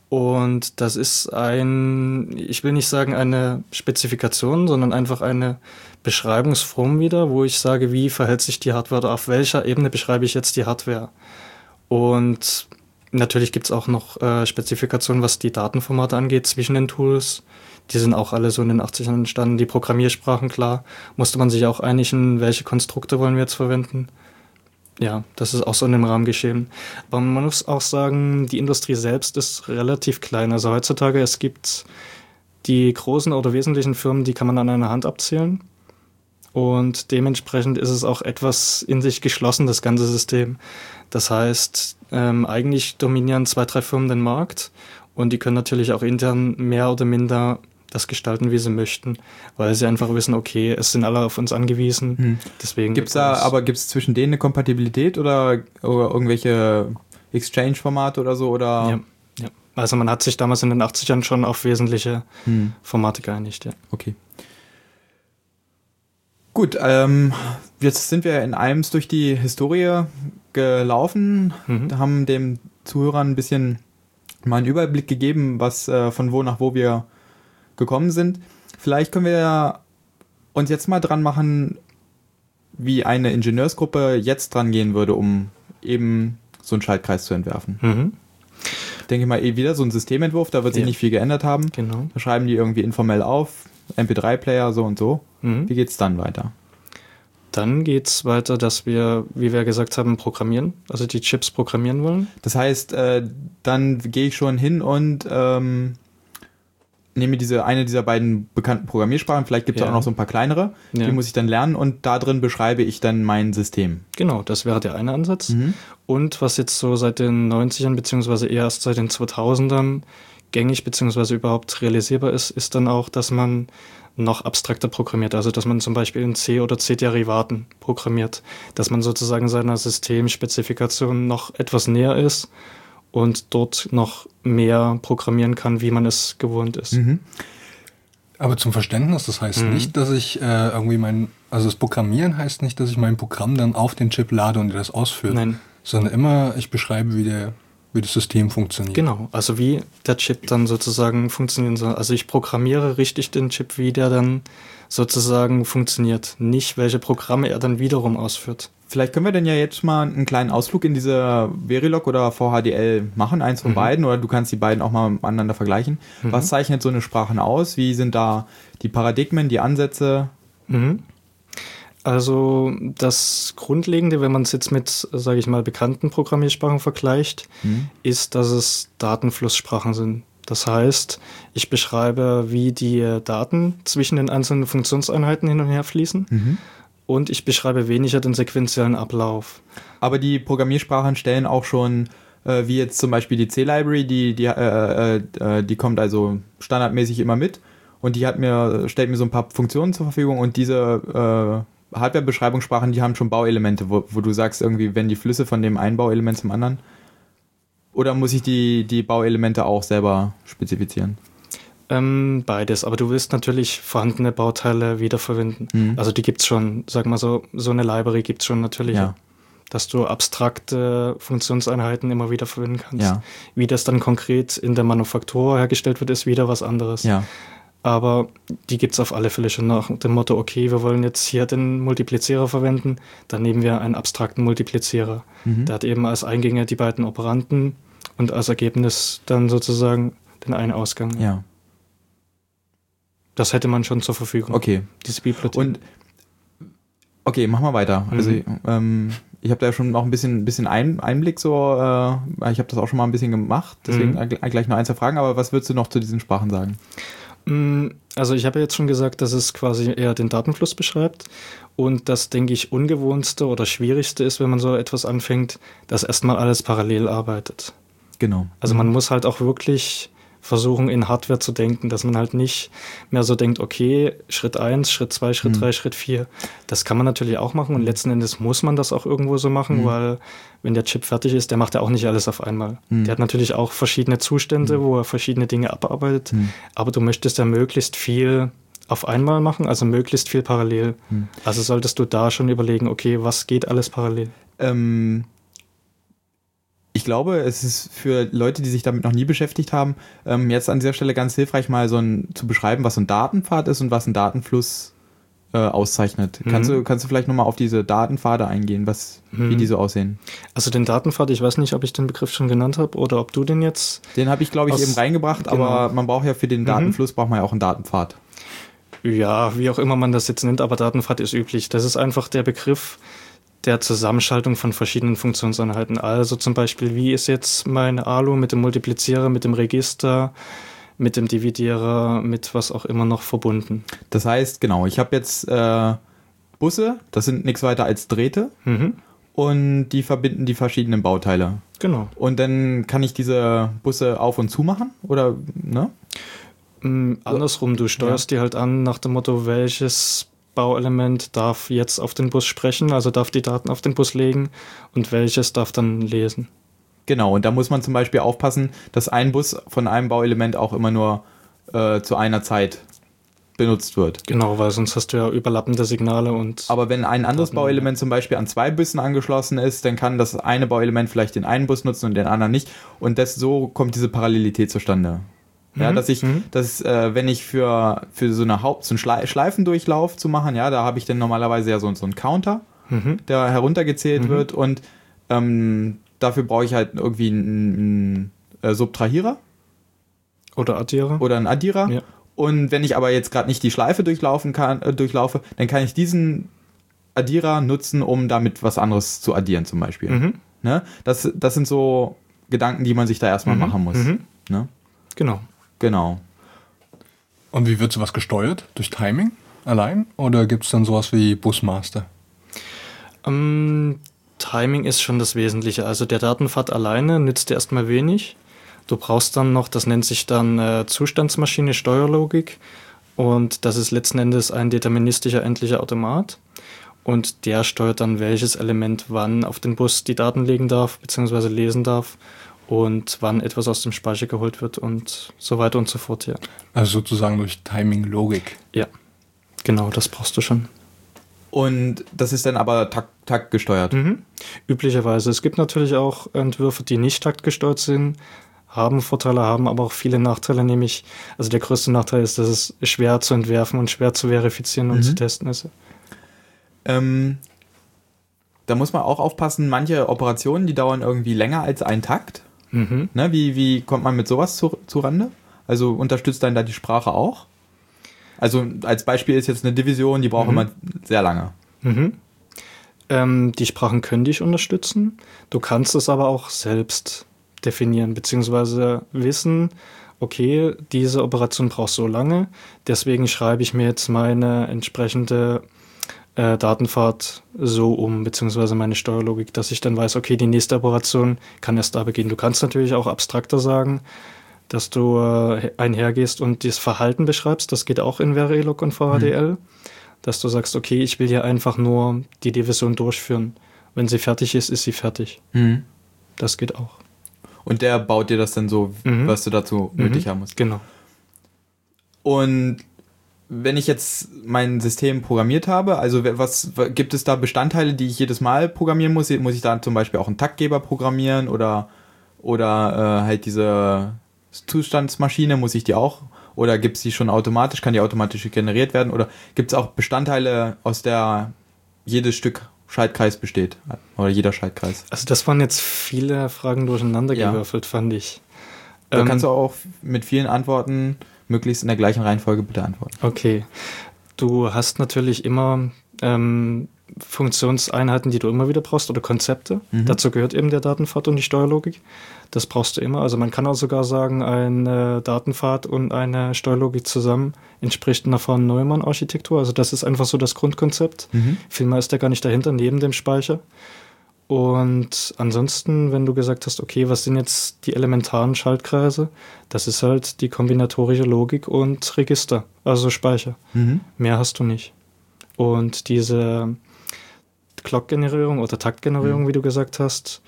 [SPEAKER 2] Und das ist ein, ich will nicht sagen eine Spezifikation, sondern einfach eine Beschreibungsform wieder, wo ich sage, wie verhält sich die Hardware oder auf welcher Ebene beschreibe ich jetzt die Hardware. Und Natürlich gibt es auch noch äh, Spezifikationen, was die Datenformate angeht zwischen den Tools. Die sind auch alle so in den 80ern entstanden. Die Programmiersprachen, klar, musste man sich auch einigen, welche Konstrukte wollen wir jetzt verwenden. Ja, das ist auch so in dem Rahmen geschehen. Aber man muss auch sagen, die Industrie selbst ist relativ klein. Also heutzutage, es gibt die großen oder wesentlichen Firmen, die kann man an einer Hand abzählen. Und dementsprechend ist es auch etwas in sich geschlossen, das ganze System. Das heißt, ähm, eigentlich dominieren zwei, drei Firmen den Markt und die können natürlich auch intern mehr oder minder das gestalten, wie sie möchten, weil sie einfach wissen, okay, es sind alle auf uns angewiesen. Hm. Deswegen
[SPEAKER 1] gibt's da, aber gibt es zwischen denen eine Kompatibilität oder, oder irgendwelche Exchange-Formate oder so? Oder?
[SPEAKER 2] Ja, ja. Also man hat sich damals in den 80ern schon auf wesentliche hm. Formate geeinigt, ja.
[SPEAKER 1] Okay. Gut, ähm, jetzt sind wir in Alms durch die Historie gelaufen, mhm. haben dem Zuhörer ein bisschen mal einen Überblick gegeben, was äh, von wo nach wo wir gekommen sind. Vielleicht können wir uns jetzt mal dran machen, wie eine Ingenieursgruppe jetzt dran gehen würde, um eben so einen Schaltkreis zu entwerfen. Mhm. Denke ich mal eh wieder so ein Systementwurf, da wird sich ja. nicht viel geändert haben.
[SPEAKER 2] Genau.
[SPEAKER 1] Da schreiben die irgendwie informell auf, MP3-Player, so und so. Mhm. Wie geht's dann weiter?
[SPEAKER 2] Dann geht es weiter, dass wir, wie wir gesagt haben, programmieren, also die Chips programmieren wollen.
[SPEAKER 1] Das heißt, äh, dann gehe ich schon hin und ähm, nehme diese eine dieser beiden bekannten Programmiersprachen, vielleicht gibt es ja. auch noch so ein paar kleinere, ja. die muss ich dann lernen und da drin beschreibe ich dann mein System.
[SPEAKER 2] Genau, das wäre der eine Ansatz. Mhm. Und was jetzt so seit den 90ern, beziehungsweise erst seit den 2000ern gängig, beziehungsweise überhaupt realisierbar ist, ist dann auch, dass man noch abstrakter programmiert. Also dass man zum Beispiel in C oder C-Derivaten programmiert, dass man sozusagen seiner Systemspezifikation noch etwas näher ist und dort noch mehr programmieren kann, wie man es gewohnt ist. Mhm.
[SPEAKER 3] Aber zum Verständnis, das heißt mhm. nicht, dass ich äh, irgendwie mein, also das Programmieren heißt nicht, dass ich mein Programm dann auf den Chip lade und das ausführe. Nein. Sondern immer, ich beschreibe, wie der wie das System funktioniert.
[SPEAKER 2] Genau, also wie der Chip dann sozusagen funktionieren soll. Also ich programmiere richtig den Chip, wie der dann sozusagen funktioniert, nicht welche Programme er dann wiederum ausführt.
[SPEAKER 1] Vielleicht können wir denn ja jetzt mal einen kleinen Ausflug in diese Verilog oder VHDL machen, eins von mhm. beiden, oder du kannst die beiden auch mal miteinander vergleichen. Mhm. Was zeichnet so eine Sprache aus? Wie sind da die Paradigmen, die Ansätze?
[SPEAKER 2] Mhm. Also das Grundlegende, wenn man es jetzt mit, sage ich mal, bekannten Programmiersprachen vergleicht, mhm. ist, dass es Datenflusssprachen sind. Das heißt, ich beschreibe, wie die Daten zwischen den einzelnen Funktionseinheiten hin und her fließen. Mhm. Und ich beschreibe weniger den sequenziellen Ablauf.
[SPEAKER 1] Aber die Programmiersprachen stellen auch schon, äh, wie jetzt zum Beispiel die C-Library, die, die, äh, äh, äh die kommt also standardmäßig immer mit und die hat mir, stellt mir so ein paar Funktionen zur Verfügung und diese äh, Hardware-Beschreibungssprachen, die haben schon Bauelemente, wo, wo du sagst, irgendwie, wenn die Flüsse von dem einen Bauelement zum anderen. Oder muss ich die, die Bauelemente auch selber spezifizieren?
[SPEAKER 2] Ähm, beides, aber du willst natürlich vorhandene Bauteile wiederverwenden. Mhm. Also die gibt es schon, sag mal so, so eine Library gibt es schon natürlich. Ja. Dass du abstrakte Funktionseinheiten immer wieder verwenden kannst. Ja. Wie das dann konkret in der Manufaktur hergestellt wird, ist wieder was anderes.
[SPEAKER 1] Ja.
[SPEAKER 2] Aber die gibt es auf alle Fälle schon nach dem Motto, okay, wir wollen jetzt hier den Multiplizierer verwenden, dann nehmen wir einen abstrakten Multiplizierer. Mhm. Der hat eben als Eingänge die beiden Operanten und als Ergebnis dann sozusagen den einen Ausgang.
[SPEAKER 1] Ja.
[SPEAKER 2] Das hätte man schon zur Verfügung.
[SPEAKER 1] Okay.
[SPEAKER 2] Diese Bibliothek.
[SPEAKER 1] Und okay, mach mal weiter. Mhm. Also ähm, ich habe da schon noch ein bisschen, bisschen ein, Einblick so. Äh, ich habe das auch schon mal ein bisschen gemacht. Deswegen mhm. gleich noch ein, zwei Fragen. Aber was würdest du noch zu diesen Sprachen sagen?
[SPEAKER 2] Mm, also ich habe jetzt schon gesagt, dass es quasi eher den Datenfluss beschreibt. Und das, denke ich, ungewohnste oder schwierigste ist, wenn man so etwas anfängt, dass erstmal alles parallel arbeitet.
[SPEAKER 1] Genau.
[SPEAKER 2] Also man muss halt auch wirklich versuchen, in Hardware zu denken, dass man halt nicht mehr so denkt, okay, Schritt 1, Schritt 2, Schritt 3, mhm. Schritt 4. Das kann man natürlich auch machen und letzten Endes muss man das auch irgendwo so machen, mhm. weil wenn der Chip fertig ist, der macht ja auch nicht alles auf einmal. Mhm. Der hat natürlich auch verschiedene Zustände, mhm. wo er verschiedene Dinge abarbeitet, mhm. aber du möchtest ja möglichst viel auf einmal machen, also möglichst viel parallel. Mhm. Also solltest du da schon überlegen, okay, was geht alles parallel?
[SPEAKER 1] Ähm ich glaube, es ist für Leute, die sich damit noch nie beschäftigt haben, ähm, jetzt an dieser Stelle ganz hilfreich, mal so ein, zu beschreiben, was so ein Datenpfad ist und was ein Datenfluss äh, auszeichnet. Mhm. Kannst, du, kannst du vielleicht nochmal auf diese Datenpfade eingehen, was, mhm. wie die so aussehen?
[SPEAKER 2] Also den Datenpfad, ich weiß nicht, ob ich den Begriff schon genannt habe oder ob du den jetzt.
[SPEAKER 1] Den habe ich, glaube ich, eben reingebracht, genau. aber man braucht ja für den mhm. Datenfluss braucht man ja auch einen Datenpfad.
[SPEAKER 2] Ja, wie auch immer man das jetzt nennt, aber Datenpfad ist üblich. Das ist einfach der Begriff, der Zusammenschaltung von verschiedenen Funktionseinheiten. Also zum Beispiel, wie ist jetzt mein ALU mit dem Multiplizierer, mit dem Register, mit dem Dividierer, mit was auch immer noch verbunden.
[SPEAKER 1] Das heißt, genau, ich habe jetzt äh, Busse, das sind nichts weiter als Drähte. Mhm. Und die verbinden die verschiedenen Bauteile.
[SPEAKER 2] Genau.
[SPEAKER 1] Und dann kann ich diese Busse auf und zu machen? Oder, ne?
[SPEAKER 2] Mm, andersrum, du steuerst ja. die halt an nach dem Motto, welches Bauelement darf jetzt auf den Bus sprechen, also darf die Daten auf den Bus legen und welches darf dann lesen.
[SPEAKER 1] Genau, und da muss man zum Beispiel aufpassen, dass ein Bus von einem Bauelement auch immer nur äh, zu einer Zeit benutzt wird.
[SPEAKER 2] Genau, weil sonst hast du ja überlappende Signale und.
[SPEAKER 1] Aber wenn ein anderes Bauelement zum Beispiel an zwei Bussen angeschlossen ist, dann kann das eine Bauelement vielleicht den einen Bus nutzen und den anderen nicht. Und das, so kommt diese Parallelität zustande. Ja, mhm. dass ich, mhm. dass äh, wenn ich für, für so eine Haupt, so einen Schleifendurchlauf zu machen, ja, da habe ich dann normalerweise ja so, so einen Counter, mhm. der heruntergezählt mhm. wird und ähm, dafür brauche ich halt irgendwie einen, einen äh, Subtrahierer.
[SPEAKER 2] Oder Addierer.
[SPEAKER 1] Oder einen Addierer. Ja. Und wenn ich aber jetzt gerade nicht die Schleife durchlaufen kann, äh, durchlaufe, dann kann ich diesen Addierer nutzen, um damit was anderes zu addieren, zum Beispiel. Mhm. Ne? Das, das sind so Gedanken, die man sich da erstmal mhm. machen muss. Ne?
[SPEAKER 2] Genau.
[SPEAKER 1] Genau.
[SPEAKER 3] Und wie wird sowas gesteuert? Durch Timing allein? Oder gibt es dann sowas wie Busmaster?
[SPEAKER 2] Ähm, Timing ist schon das Wesentliche. Also der Datenpfad alleine nützt dir erstmal wenig. Du brauchst dann noch, das nennt sich dann äh, Zustandsmaschine, Steuerlogik. Und das ist letzten Endes ein deterministischer endlicher Automat. Und der steuert dann, welches Element wann auf den Bus die Daten legen darf, beziehungsweise lesen darf und wann etwas aus dem Speicher geholt wird und so weiter und so fort, ja.
[SPEAKER 3] Also sozusagen durch Timing-Logik.
[SPEAKER 2] Ja, genau, das brauchst du schon.
[SPEAKER 1] Und das ist dann aber takt, taktgesteuert?
[SPEAKER 2] Mhm. Üblicherweise. Es gibt natürlich auch Entwürfe, die nicht taktgesteuert sind, haben Vorteile, haben aber auch viele Nachteile, nämlich, also der größte Nachteil ist, dass es schwer zu entwerfen und schwer zu verifizieren und mhm. zu testen ist.
[SPEAKER 1] Ähm, da muss man auch aufpassen, manche Operationen, die dauern irgendwie länger als ein Takt. Mhm. Ne, wie, wie kommt man mit sowas zu, zu Rande? Also unterstützt dann da die Sprache auch? Also als Beispiel ist jetzt eine Division, die braucht mhm. immer sehr lange.
[SPEAKER 2] Mhm. Ähm, die Sprachen können dich unterstützen. Du kannst es aber auch selbst definieren, beziehungsweise wissen, okay, diese Operation braucht so lange, deswegen schreibe ich mir jetzt meine entsprechende äh, Datenfahrt so um, beziehungsweise meine Steuerlogik, dass ich dann weiß, okay, die nächste Operation kann erst da beginnen. Du kannst natürlich auch abstrakter sagen, dass du äh, einhergehst und das Verhalten beschreibst. Das geht auch in Verilog und VHDL. Mhm. Dass du sagst, okay, ich will hier einfach nur die Division durchführen. Wenn sie fertig ist, ist sie fertig. Mhm. Das geht auch.
[SPEAKER 1] Und der baut dir das dann so, mhm. was du dazu nötig haben musst.
[SPEAKER 2] Genau.
[SPEAKER 1] Und wenn ich jetzt mein System programmiert habe, also was gibt es da Bestandteile, die ich jedes Mal programmieren muss? Muss ich da zum Beispiel auch einen Taktgeber programmieren oder oder äh, halt diese Zustandsmaschine, muss ich die auch oder gibt es die schon automatisch? Kann die automatisch generiert werden? Oder gibt es auch Bestandteile, aus der jedes Stück Schaltkreis besteht? Oder jeder Schaltkreis?
[SPEAKER 2] Also das waren jetzt viele Fragen durcheinandergewürfelt, ja. fand ich.
[SPEAKER 1] Da ähm, kannst du auch mit vielen Antworten möglichst in der gleichen Reihenfolge bitte antworten.
[SPEAKER 2] Okay. Du hast natürlich immer ähm, Funktionseinheiten, die du immer wieder brauchst oder Konzepte. Mhm. Dazu gehört eben der Datenpfad und die Steuerlogik. Das brauchst du immer. Also man kann auch sogar sagen, eine Datenpfad und eine Steuerlogik zusammen entspricht einer von Neumann-Architektur. Also das ist einfach so das Grundkonzept. Mhm. Viel mehr ist da gar nicht dahinter, neben dem Speicher. Und ansonsten, wenn du gesagt hast, okay, was sind jetzt die elementaren Schaltkreise? Das ist halt die kombinatorische Logik und Register, also Speicher. Mhm. Mehr hast du nicht. Und diese Clock-Generierung oder Taktgenerierung, mhm. wie du gesagt hast,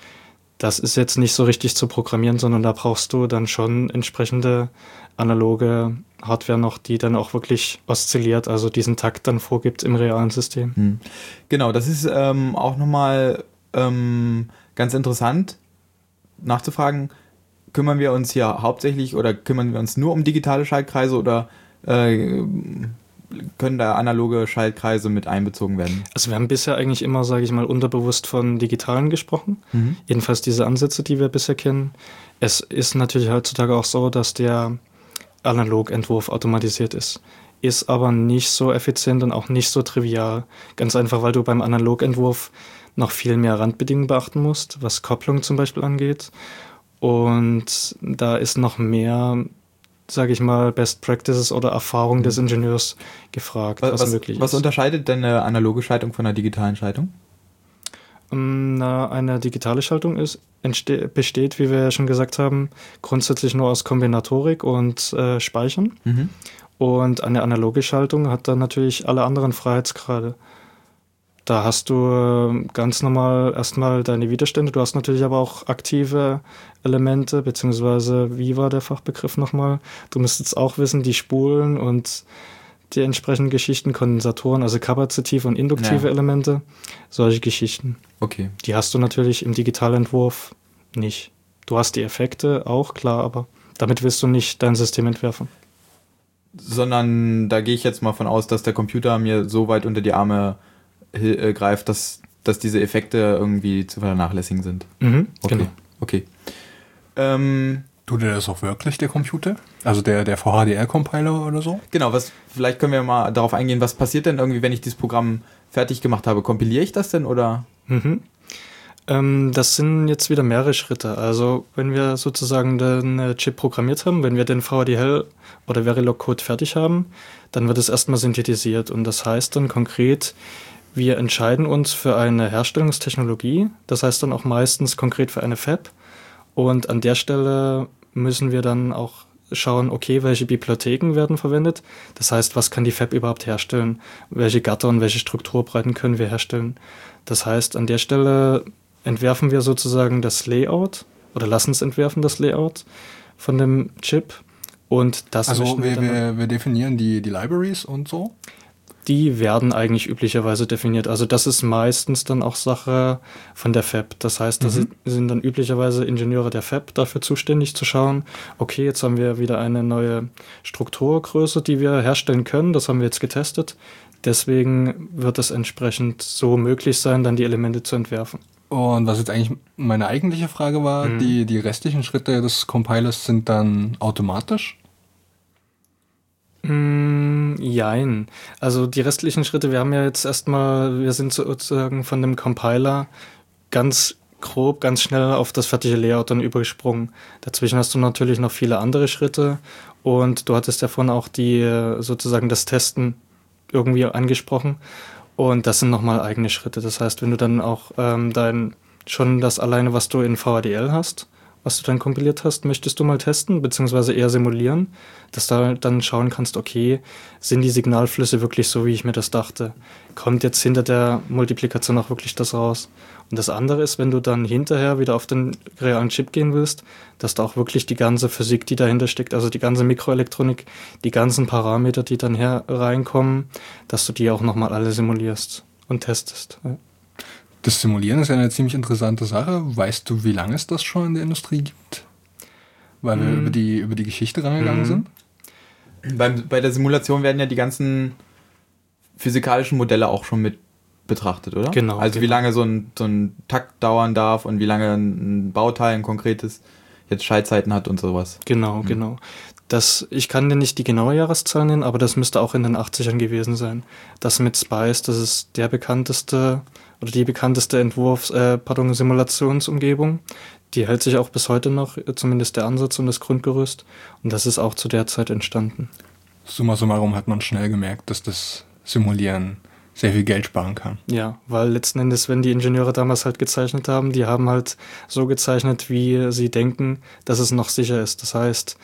[SPEAKER 2] das ist jetzt nicht so richtig zu programmieren, sondern da brauchst du dann schon entsprechende analoge Hardware noch, die dann auch wirklich oszilliert, also diesen Takt dann vorgibt im realen System. Mhm.
[SPEAKER 1] Genau, das ist ähm, auch nochmal ähm, ganz interessant nachzufragen, kümmern wir uns hier hauptsächlich oder kümmern wir uns nur um digitale Schaltkreise oder äh, können da analoge Schaltkreise mit einbezogen werden?
[SPEAKER 2] Also wir haben bisher eigentlich immer, sage ich mal, unterbewusst von digitalen gesprochen. Mhm. Jedenfalls diese Ansätze, die wir bisher kennen. Es ist natürlich heutzutage auch so, dass der Analogentwurf automatisiert ist. Ist aber nicht so effizient und auch nicht so trivial. Ganz einfach, weil du beim Analogentwurf noch viel mehr Randbedingungen beachten musst, was Kopplung zum Beispiel angeht. Und da ist noch mehr sage ich mal, Best Practices oder Erfahrung des mhm. Ingenieurs gefragt,
[SPEAKER 1] was, was möglich ist. Was unterscheidet denn eine analoge Schaltung von einer digitalen Schaltung?
[SPEAKER 2] Ähm, na, eine digitale Schaltung ist, besteht, wie wir ja schon gesagt haben, grundsätzlich nur aus Kombinatorik und äh, Speichern. Mhm. Und eine analoge Schaltung hat dann natürlich alle anderen Freiheitsgrade. Da hast du ähm, ganz normal erstmal deine Widerstände. Du hast natürlich aber auch aktive Elemente, beziehungsweise wie war der Fachbegriff nochmal? Du müsstest auch wissen, die Spulen und die entsprechenden Geschichten, Kondensatoren, also kapazitive und induktive ja. Elemente, solche Geschichten.
[SPEAKER 1] Okay.
[SPEAKER 2] Die hast du natürlich im Digitalentwurf nicht. Du hast die Effekte auch, klar, aber damit willst du nicht dein System entwerfen.
[SPEAKER 1] Sondern da gehe ich jetzt mal von aus, dass der Computer mir so weit unter die Arme äh, greift, dass, dass diese Effekte irgendwie zu vernachlässigen sind.
[SPEAKER 2] Mhm,
[SPEAKER 1] okay. Genau. Okay.
[SPEAKER 3] Ähm, Tut er das auch wirklich, der Computer? Also der, der VHDL-Compiler oder so?
[SPEAKER 1] Genau, was, vielleicht können wir mal darauf eingehen, was passiert denn irgendwie, wenn ich dieses Programm fertig gemacht habe? Kompiliere ich das denn oder?
[SPEAKER 2] Mhm. Ähm, das sind jetzt wieder mehrere Schritte. Also wenn wir sozusagen den Chip programmiert haben, wenn wir den VHDL oder Verilog-Code fertig haben, dann wird es erstmal synthetisiert und das heißt dann konkret, wir entscheiden uns für eine Herstellungstechnologie, das heißt dann auch meistens konkret für eine Fab. Und an der Stelle müssen wir dann auch schauen, okay, welche Bibliotheken werden verwendet. Das heißt, was kann die Fab überhaupt herstellen? Welche Gatter und welche Strukturbreiten können wir herstellen? Das heißt, an der Stelle entwerfen wir sozusagen das Layout oder lassen es entwerfen, das Layout von dem Chip. Und das
[SPEAKER 3] also wir, wir, wir definieren die, die Libraries und so?
[SPEAKER 2] Die werden eigentlich üblicherweise definiert. Also das ist meistens dann auch Sache von der Fab. Das heißt, da mhm. sind dann üblicherweise Ingenieure der Fab dafür zuständig zu schauen, okay, jetzt haben wir wieder eine neue Strukturgröße, die wir herstellen können. Das haben wir jetzt getestet. Deswegen wird es entsprechend so möglich sein, dann die Elemente zu entwerfen.
[SPEAKER 3] Und was jetzt eigentlich meine eigentliche Frage war, mhm. die, die restlichen Schritte des Compilers sind dann automatisch?
[SPEAKER 2] Mm, jein. Also die restlichen Schritte, wir haben ja jetzt erstmal, wir sind sozusagen von dem Compiler ganz grob, ganz schnell auf das fertige Layout dann übergesprungen. Dazwischen hast du natürlich noch viele andere Schritte und du hattest ja vorhin auch die sozusagen das Testen irgendwie angesprochen und das sind nochmal eigene Schritte. Das heißt, wenn du dann auch ähm, dein schon das alleine, was du in VHDL hast was du dann kompiliert hast, möchtest du mal testen, beziehungsweise eher simulieren, dass du halt dann schauen kannst, okay, sind die Signalflüsse wirklich so, wie ich mir das dachte? Kommt jetzt hinter der Multiplikation auch wirklich das raus? Und das andere ist, wenn du dann hinterher wieder auf den realen Chip gehen willst, dass da auch wirklich die ganze Physik, die dahinter steckt, also die ganze Mikroelektronik, die ganzen Parameter, die dann her reinkommen, dass du die auch nochmal alle simulierst und testest. Ja.
[SPEAKER 3] Das Simulieren ist ja eine ziemlich interessante Sache. Weißt du, wie lange es das schon in der Industrie gibt? Weil mhm. wir über die, über die Geschichte rangegangen mhm.
[SPEAKER 1] sind? Bei, bei der Simulation werden ja die ganzen physikalischen Modelle auch schon mit betrachtet, oder?
[SPEAKER 2] Genau.
[SPEAKER 1] Also
[SPEAKER 2] genau.
[SPEAKER 1] wie lange so ein, so ein Takt dauern darf und wie lange ein Bauteil, ein konkretes, jetzt Schaltzeiten hat und sowas.
[SPEAKER 2] Genau, mhm. genau. Das, ich kann dir nicht die genaue Jahreszahl nennen, aber das müsste auch in den 80ern gewesen sein. Das mit Spice, das ist der bekannteste oder die bekannteste Entwurfs-, äh, pardon, Simulationsumgebung. Die hält sich auch bis heute noch, zumindest der Ansatz und das Grundgerüst. Und das ist auch zu der Zeit entstanden.
[SPEAKER 3] Summa summarum hat man schnell gemerkt, dass das Simulieren sehr viel Geld sparen kann.
[SPEAKER 2] Ja, weil letzten Endes, wenn die Ingenieure damals halt gezeichnet haben, die haben halt so gezeichnet, wie sie denken, dass es noch sicher ist. Das heißt,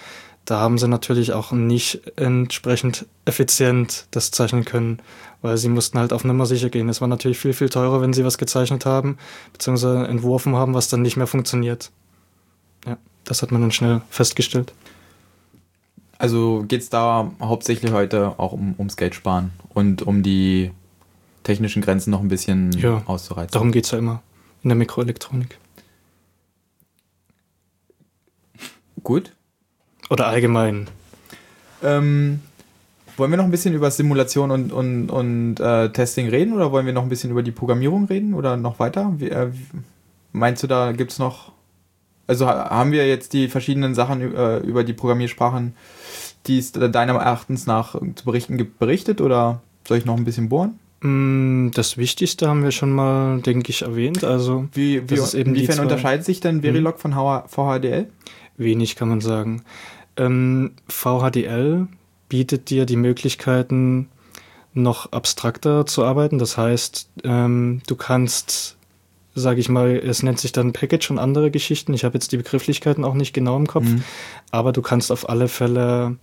[SPEAKER 2] da haben sie natürlich auch nicht entsprechend effizient das zeichnen können, weil sie mussten halt auf Nummer sicher gehen. Es war natürlich viel, viel teurer, wenn sie was gezeichnet haben, beziehungsweise entworfen haben, was dann nicht mehr funktioniert. Ja, das hat man dann schnell festgestellt.
[SPEAKER 1] Also geht es da hauptsächlich heute auch um, ums Geld sparen und um die technischen Grenzen noch ein bisschen ja, auszureizen.
[SPEAKER 2] Darum geht es ja immer in der Mikroelektronik.
[SPEAKER 1] Gut.
[SPEAKER 2] Oder allgemein.
[SPEAKER 1] Ähm, wollen wir noch ein bisschen über Simulation und, und, und äh, Testing reden oder wollen wir noch ein bisschen über die Programmierung reden oder noch weiter? Wie, äh, meinst du, da gibt es noch. Also haben wir jetzt die verschiedenen Sachen äh, über die Programmiersprachen, die es deiner Erachtens nach zu berichten gibt, berichtet oder soll ich noch ein bisschen bohren?
[SPEAKER 2] Mm, das Wichtigste haben wir schon mal, denke ich, erwähnt. Also,
[SPEAKER 1] wie, wie, inwiefern unterscheidet sich denn Verilog hm. von VHDL?
[SPEAKER 2] Wenig kann man sagen. Ähm, VHDL bietet dir die Möglichkeiten, noch abstrakter zu arbeiten. Das heißt, ähm, du kannst, sage ich mal, es nennt sich dann Package und andere Geschichten. Ich habe jetzt die Begrifflichkeiten auch nicht genau im Kopf, mhm. aber du kannst auf alle Fälle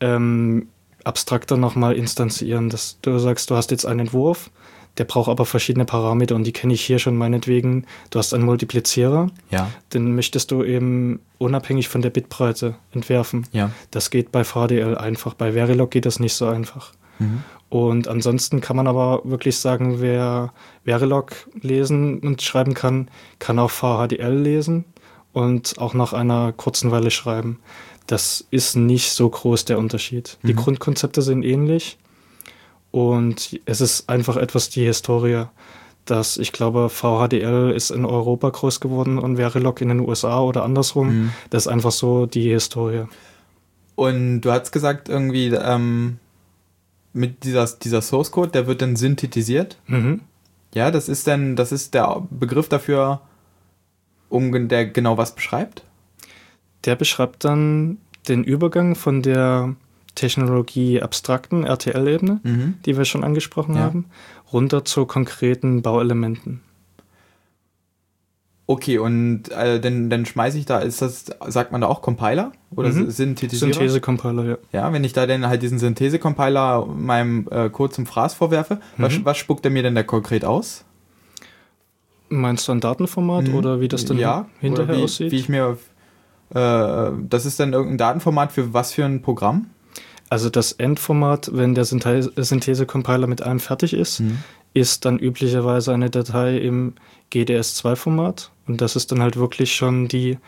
[SPEAKER 2] ähm, abstrakter nochmal instanzieren. Dass du sagst, du hast jetzt einen Entwurf, der braucht aber verschiedene Parameter und die kenne ich hier schon meinetwegen. Du hast einen Multiplizierer,
[SPEAKER 1] ja.
[SPEAKER 2] den möchtest du eben unabhängig von der Bitbreite entwerfen.
[SPEAKER 1] Ja.
[SPEAKER 2] Das geht bei VDL einfach. Bei Verilog geht das nicht so einfach. Mhm. Und ansonsten kann man aber wirklich sagen, wer Verilog lesen und schreiben kann, kann auch VHDL lesen und auch nach einer kurzen Weile schreiben das ist nicht so groß der Unterschied. Die mhm. Grundkonzepte sind ähnlich und es ist einfach etwas die Historie, dass ich glaube, VHDL ist in Europa groß geworden und Verilog in den USA oder andersrum. Mhm. Das ist einfach so die Historie.
[SPEAKER 1] Und du hast gesagt, irgendwie ähm, mit dieser, dieser Source Code, der wird dann synthetisiert.
[SPEAKER 2] Mhm.
[SPEAKER 1] Ja, das ist dann, das ist der Begriff dafür, um der genau was beschreibt?
[SPEAKER 2] Der beschreibt dann den Übergang von der Technologie abstrakten RTL-Ebene, mhm. die wir schon angesprochen ja. haben, runter zu konkreten Bauelementen.
[SPEAKER 1] Okay, und äh, dann, dann schmeiße ich da, ist das, sagt man da auch Compiler oder mhm. Synthetisierer?
[SPEAKER 2] Synthese-Compiler, ja.
[SPEAKER 1] Ja, wenn ich da dann halt diesen Synthese-Compiler meinem äh, Code zum Fraß vorwerfe, mhm. was, was spuckt er mir denn da konkret aus?
[SPEAKER 2] Meinst du ein Datenformat mhm. oder wie das dann
[SPEAKER 1] ja,
[SPEAKER 2] hinterher
[SPEAKER 1] wie,
[SPEAKER 2] aussieht?
[SPEAKER 1] Wie ich mir äh, das ist dann irgendein Datenformat für was für ein Programm?
[SPEAKER 2] Also das Endformat, wenn der Synthese-Compiler mit allem fertig ist, mhm. ist dann üblicherweise eine Datei im GDS2-Format. Und das ist dann halt wirklich schon die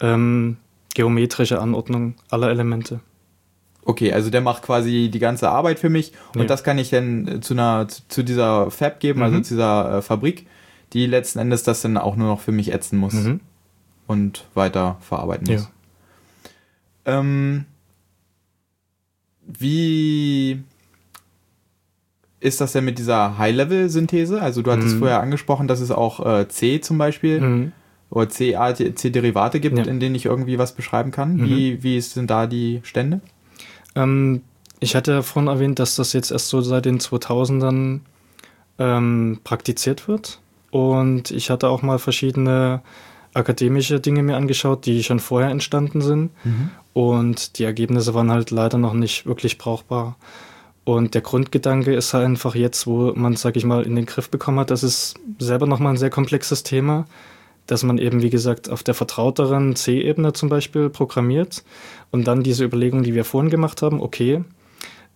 [SPEAKER 2] ähm, geometrische Anordnung aller Elemente.
[SPEAKER 1] Okay, also der macht quasi die ganze Arbeit für mich und ja. das kann ich dann zu einer zu dieser Fab geben, also mhm. also zu dieser äh, Fabrik, die letzten Endes das dann auch nur noch für mich ätzen muss. Mhm und weiter verarbeiten muss. Ja. Ähm, wie ist das denn mit dieser High-Level-Synthese? Also du hattest mhm. vorher angesprochen, dass es auch äh, C zum Beispiel mhm. oder C-Derivate gibt, ja. in denen ich irgendwie was beschreiben kann. Mhm. Wie, wie sind da die Stände?
[SPEAKER 2] Ähm, ich hatte vorhin erwähnt, dass das jetzt erst so seit den 2000ern ähm, praktiziert wird. Und ich hatte auch mal verschiedene akademische Dinge mir angeschaut, die schon vorher entstanden sind. Mhm. Und die Ergebnisse waren halt leider noch nicht wirklich brauchbar. Und der Grundgedanke ist halt einfach jetzt, wo man, sag ich mal, in den Griff bekommen hat, das ist selber nochmal ein sehr komplexes Thema, dass man eben, wie gesagt, auf der vertrauteren C-Ebene zum Beispiel programmiert und dann diese Überlegung, die wir vorhin gemacht haben, okay,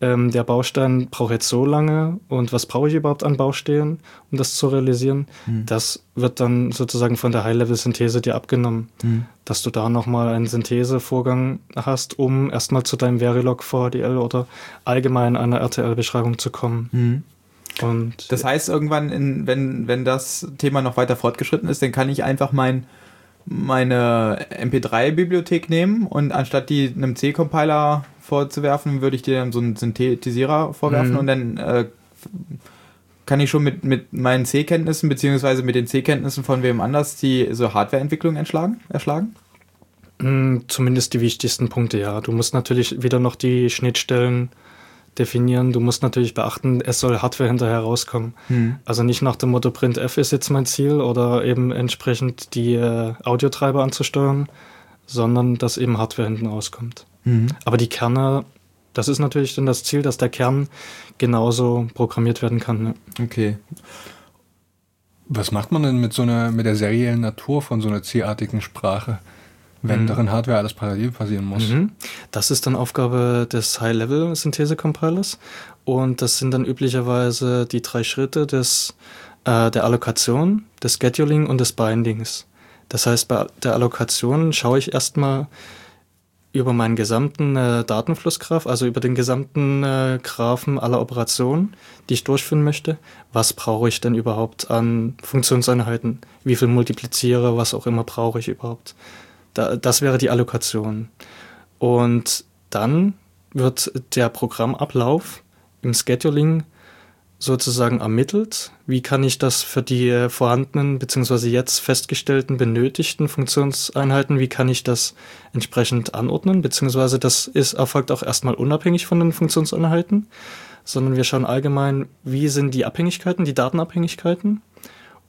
[SPEAKER 2] ähm, der Baustein braucht jetzt so lange und was brauche ich überhaupt an Baustellen, um das zu realisieren, mhm. das wird dann sozusagen von der High-Level-Synthese dir abgenommen, mhm. dass du da nochmal einen Synthesevorgang hast, um erstmal zu deinem Verilog VHDL oder allgemein einer RTL-Beschreibung zu kommen. Mhm.
[SPEAKER 1] Und das heißt, irgendwann, in, wenn, wenn das Thema noch weiter fortgeschritten ist, dann kann ich einfach mein, meine MP3-Bibliothek nehmen und anstatt die einem C-Compiler vorzuwerfen, würde ich dir dann so einen Synthetisierer vorwerfen mhm. und dann äh, kann ich schon mit, mit meinen C-Kenntnissen beziehungsweise mit den C-Kenntnissen von wem anders die so Hardware-Entwicklung erschlagen?
[SPEAKER 2] Mm, zumindest die wichtigsten Punkte, ja. Du musst natürlich wieder noch die Schnittstellen definieren. Du musst natürlich beachten, es soll Hardware hinterher rauskommen. Hm. Also nicht nach dem Motto Printf ist jetzt mein Ziel oder eben entsprechend die äh, Audiotreiber anzusteuern, sondern dass eben Hardware hinten rauskommt. Mhm. Aber die Kerne, das ist natürlich dann das Ziel, dass der Kern genauso programmiert werden kann. Ne?
[SPEAKER 1] Okay.
[SPEAKER 3] Was macht man denn mit so einer, mit der seriellen Natur von so einer C-artigen Sprache? wenn mhm. darin Hardware alles parallel passieren muss. Mhm.
[SPEAKER 2] Das ist dann Aufgabe des High-Level-Synthese-Compilers und das sind dann üblicherweise die drei Schritte des, äh, der Allokation, des Scheduling und des Bindings. Das heißt, bei der Allokation schaue ich erstmal, über meinen gesamten äh, Datenflussgraph, also über den gesamten äh, Graphen aller Operationen, die ich durchführen möchte. Was brauche ich denn überhaupt an Funktionseinheiten? Wie viel multipliziere, was auch immer brauche ich überhaupt? Da, das wäre die Allokation. Und dann wird der Programmablauf im Scheduling sozusagen ermittelt. Wie kann ich das für die vorhandenen bzw. jetzt festgestellten benötigten Funktionseinheiten, wie kann ich das entsprechend anordnen? Beziehungsweise das ist, erfolgt auch erstmal unabhängig von den Funktionseinheiten, sondern wir schauen allgemein, wie sind die Abhängigkeiten, die Datenabhängigkeiten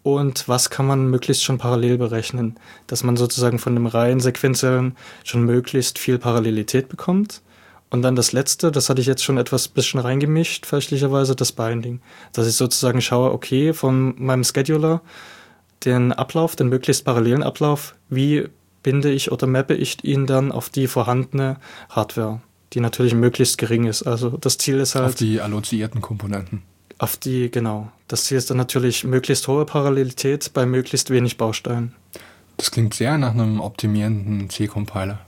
[SPEAKER 2] und was kann man möglichst schon parallel berechnen, dass man sozusagen von dem reinen Sequenziellen schon möglichst viel Parallelität bekommt und dann das letzte, das hatte ich jetzt schon etwas bisschen reingemischt, fälschlicherweise, das Binding. Dass ich sozusagen schaue, okay, von meinem Scheduler den Ablauf, den möglichst parallelen Ablauf, wie binde ich oder mappe ich ihn dann auf die vorhandene Hardware, die natürlich möglichst gering ist. Also das Ziel ist halt.
[SPEAKER 3] Auf die alloziierten Komponenten.
[SPEAKER 2] Auf die, genau. Das Ziel ist dann natürlich möglichst hohe Parallelität bei möglichst wenig Bausteinen.
[SPEAKER 3] Das klingt sehr nach einem optimierenden C-Compiler.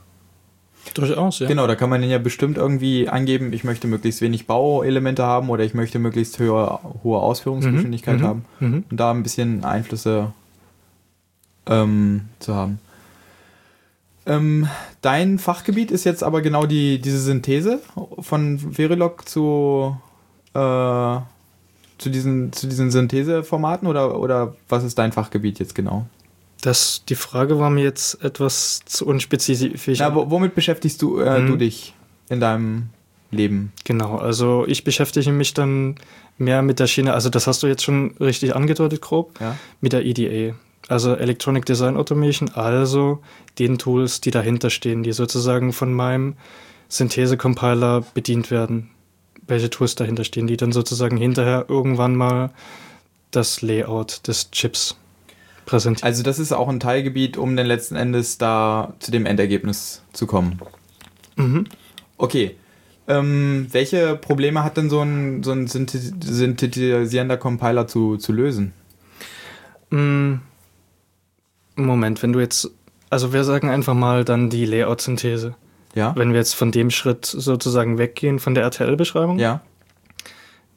[SPEAKER 1] Durchaus, ja. Genau, da kann man ja bestimmt irgendwie angeben, ich möchte möglichst wenig Bauelemente haben oder ich möchte möglichst höher, hohe Ausführungsgeschwindigkeit mhm. haben mhm. und da ein bisschen Einflüsse ähm, zu haben. Ähm, dein Fachgebiet ist jetzt aber genau die, diese Synthese von Verilog zu, äh, zu, diesen, zu diesen Syntheseformaten oder, oder was ist dein Fachgebiet jetzt genau?
[SPEAKER 2] Das, die Frage war mir jetzt etwas zu unspezifisch.
[SPEAKER 1] Na, womit beschäftigst du, äh, mhm. du dich in deinem Leben?
[SPEAKER 2] Genau, also ich beschäftige mich dann mehr mit der Schiene, also das hast du jetzt schon richtig angedeutet, grob, ja. mit der EDA. Also Electronic Design Automation, also den Tools, die dahinter stehen, die sozusagen von meinem Synthese-Compiler bedient werden. Welche Tools dahinter stehen, die dann sozusagen hinterher irgendwann mal das Layout des Chips
[SPEAKER 1] präsentiert. Also das ist auch ein Teilgebiet, um dann letzten Endes da zu dem Endergebnis zu kommen. Mhm. Okay. Ähm, welche Probleme hat denn so ein, so ein synthetisierender Compiler zu, zu lösen?
[SPEAKER 2] Mm, Moment, wenn du jetzt, also wir sagen einfach mal dann die Layout-Synthese. Ja. Wenn wir jetzt von dem Schritt sozusagen weggehen, von der RTL-Beschreibung. Ja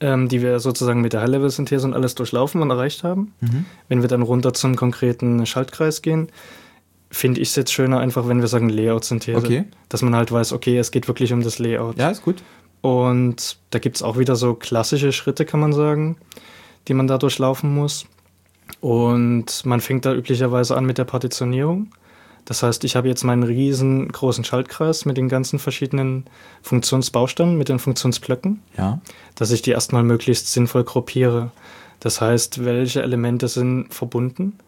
[SPEAKER 2] ähm, die wir sozusagen mit der High-Level-Synthese und alles durchlaufen und erreicht haben. Mhm. Wenn wir dann runter zum konkreten Schaltkreis gehen, finde ich es jetzt schöner einfach, wenn wir sagen Layout-Synthese. Okay. Dass man halt weiß, okay, es geht wirklich um das Layout.
[SPEAKER 1] Ja, ist gut.
[SPEAKER 2] Und da gibt es auch wieder so klassische Schritte, kann man sagen, die man da durchlaufen muss. Und man fängt da üblicherweise an mit der Partitionierung. Das heißt, ich habe jetzt meinen riesengroßen Schaltkreis mit den ganzen verschiedenen Funktionsbausteinen, mit den Funktionsblöcken, ja. dass ich die erstmal möglichst sinnvoll gruppiere. Das heißt, welche Elemente sind verbunden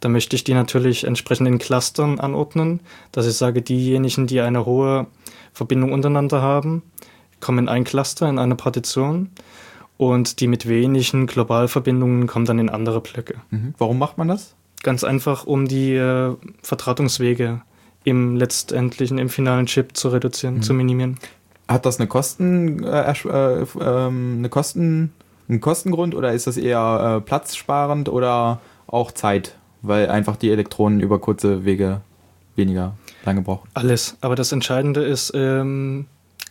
[SPEAKER 2] Da möchte ich die natürlich entsprechend in Clustern anordnen, dass ich sage, diejenigen, die eine hohe Verbindung untereinander haben, kommen in ein Cluster, in eine Partition und die mit wenigen Globalverbindungen kommen dann in andere Blöcke.
[SPEAKER 1] Mhm. Warum macht man das?
[SPEAKER 2] Ganz einfach, um die äh, Vertratungswege im letztendlichen, im finalen Chip zu reduzieren, mhm. zu minimieren.
[SPEAKER 1] Hat das eine Kosten, äh, äh, ähm, eine Kosten, einen Kostengrund oder ist das eher äh, platzsparend oder auch Zeit, weil einfach die Elektronen über kurze Wege weniger lange brauchen?
[SPEAKER 2] Alles, aber das Entscheidende ist ähm,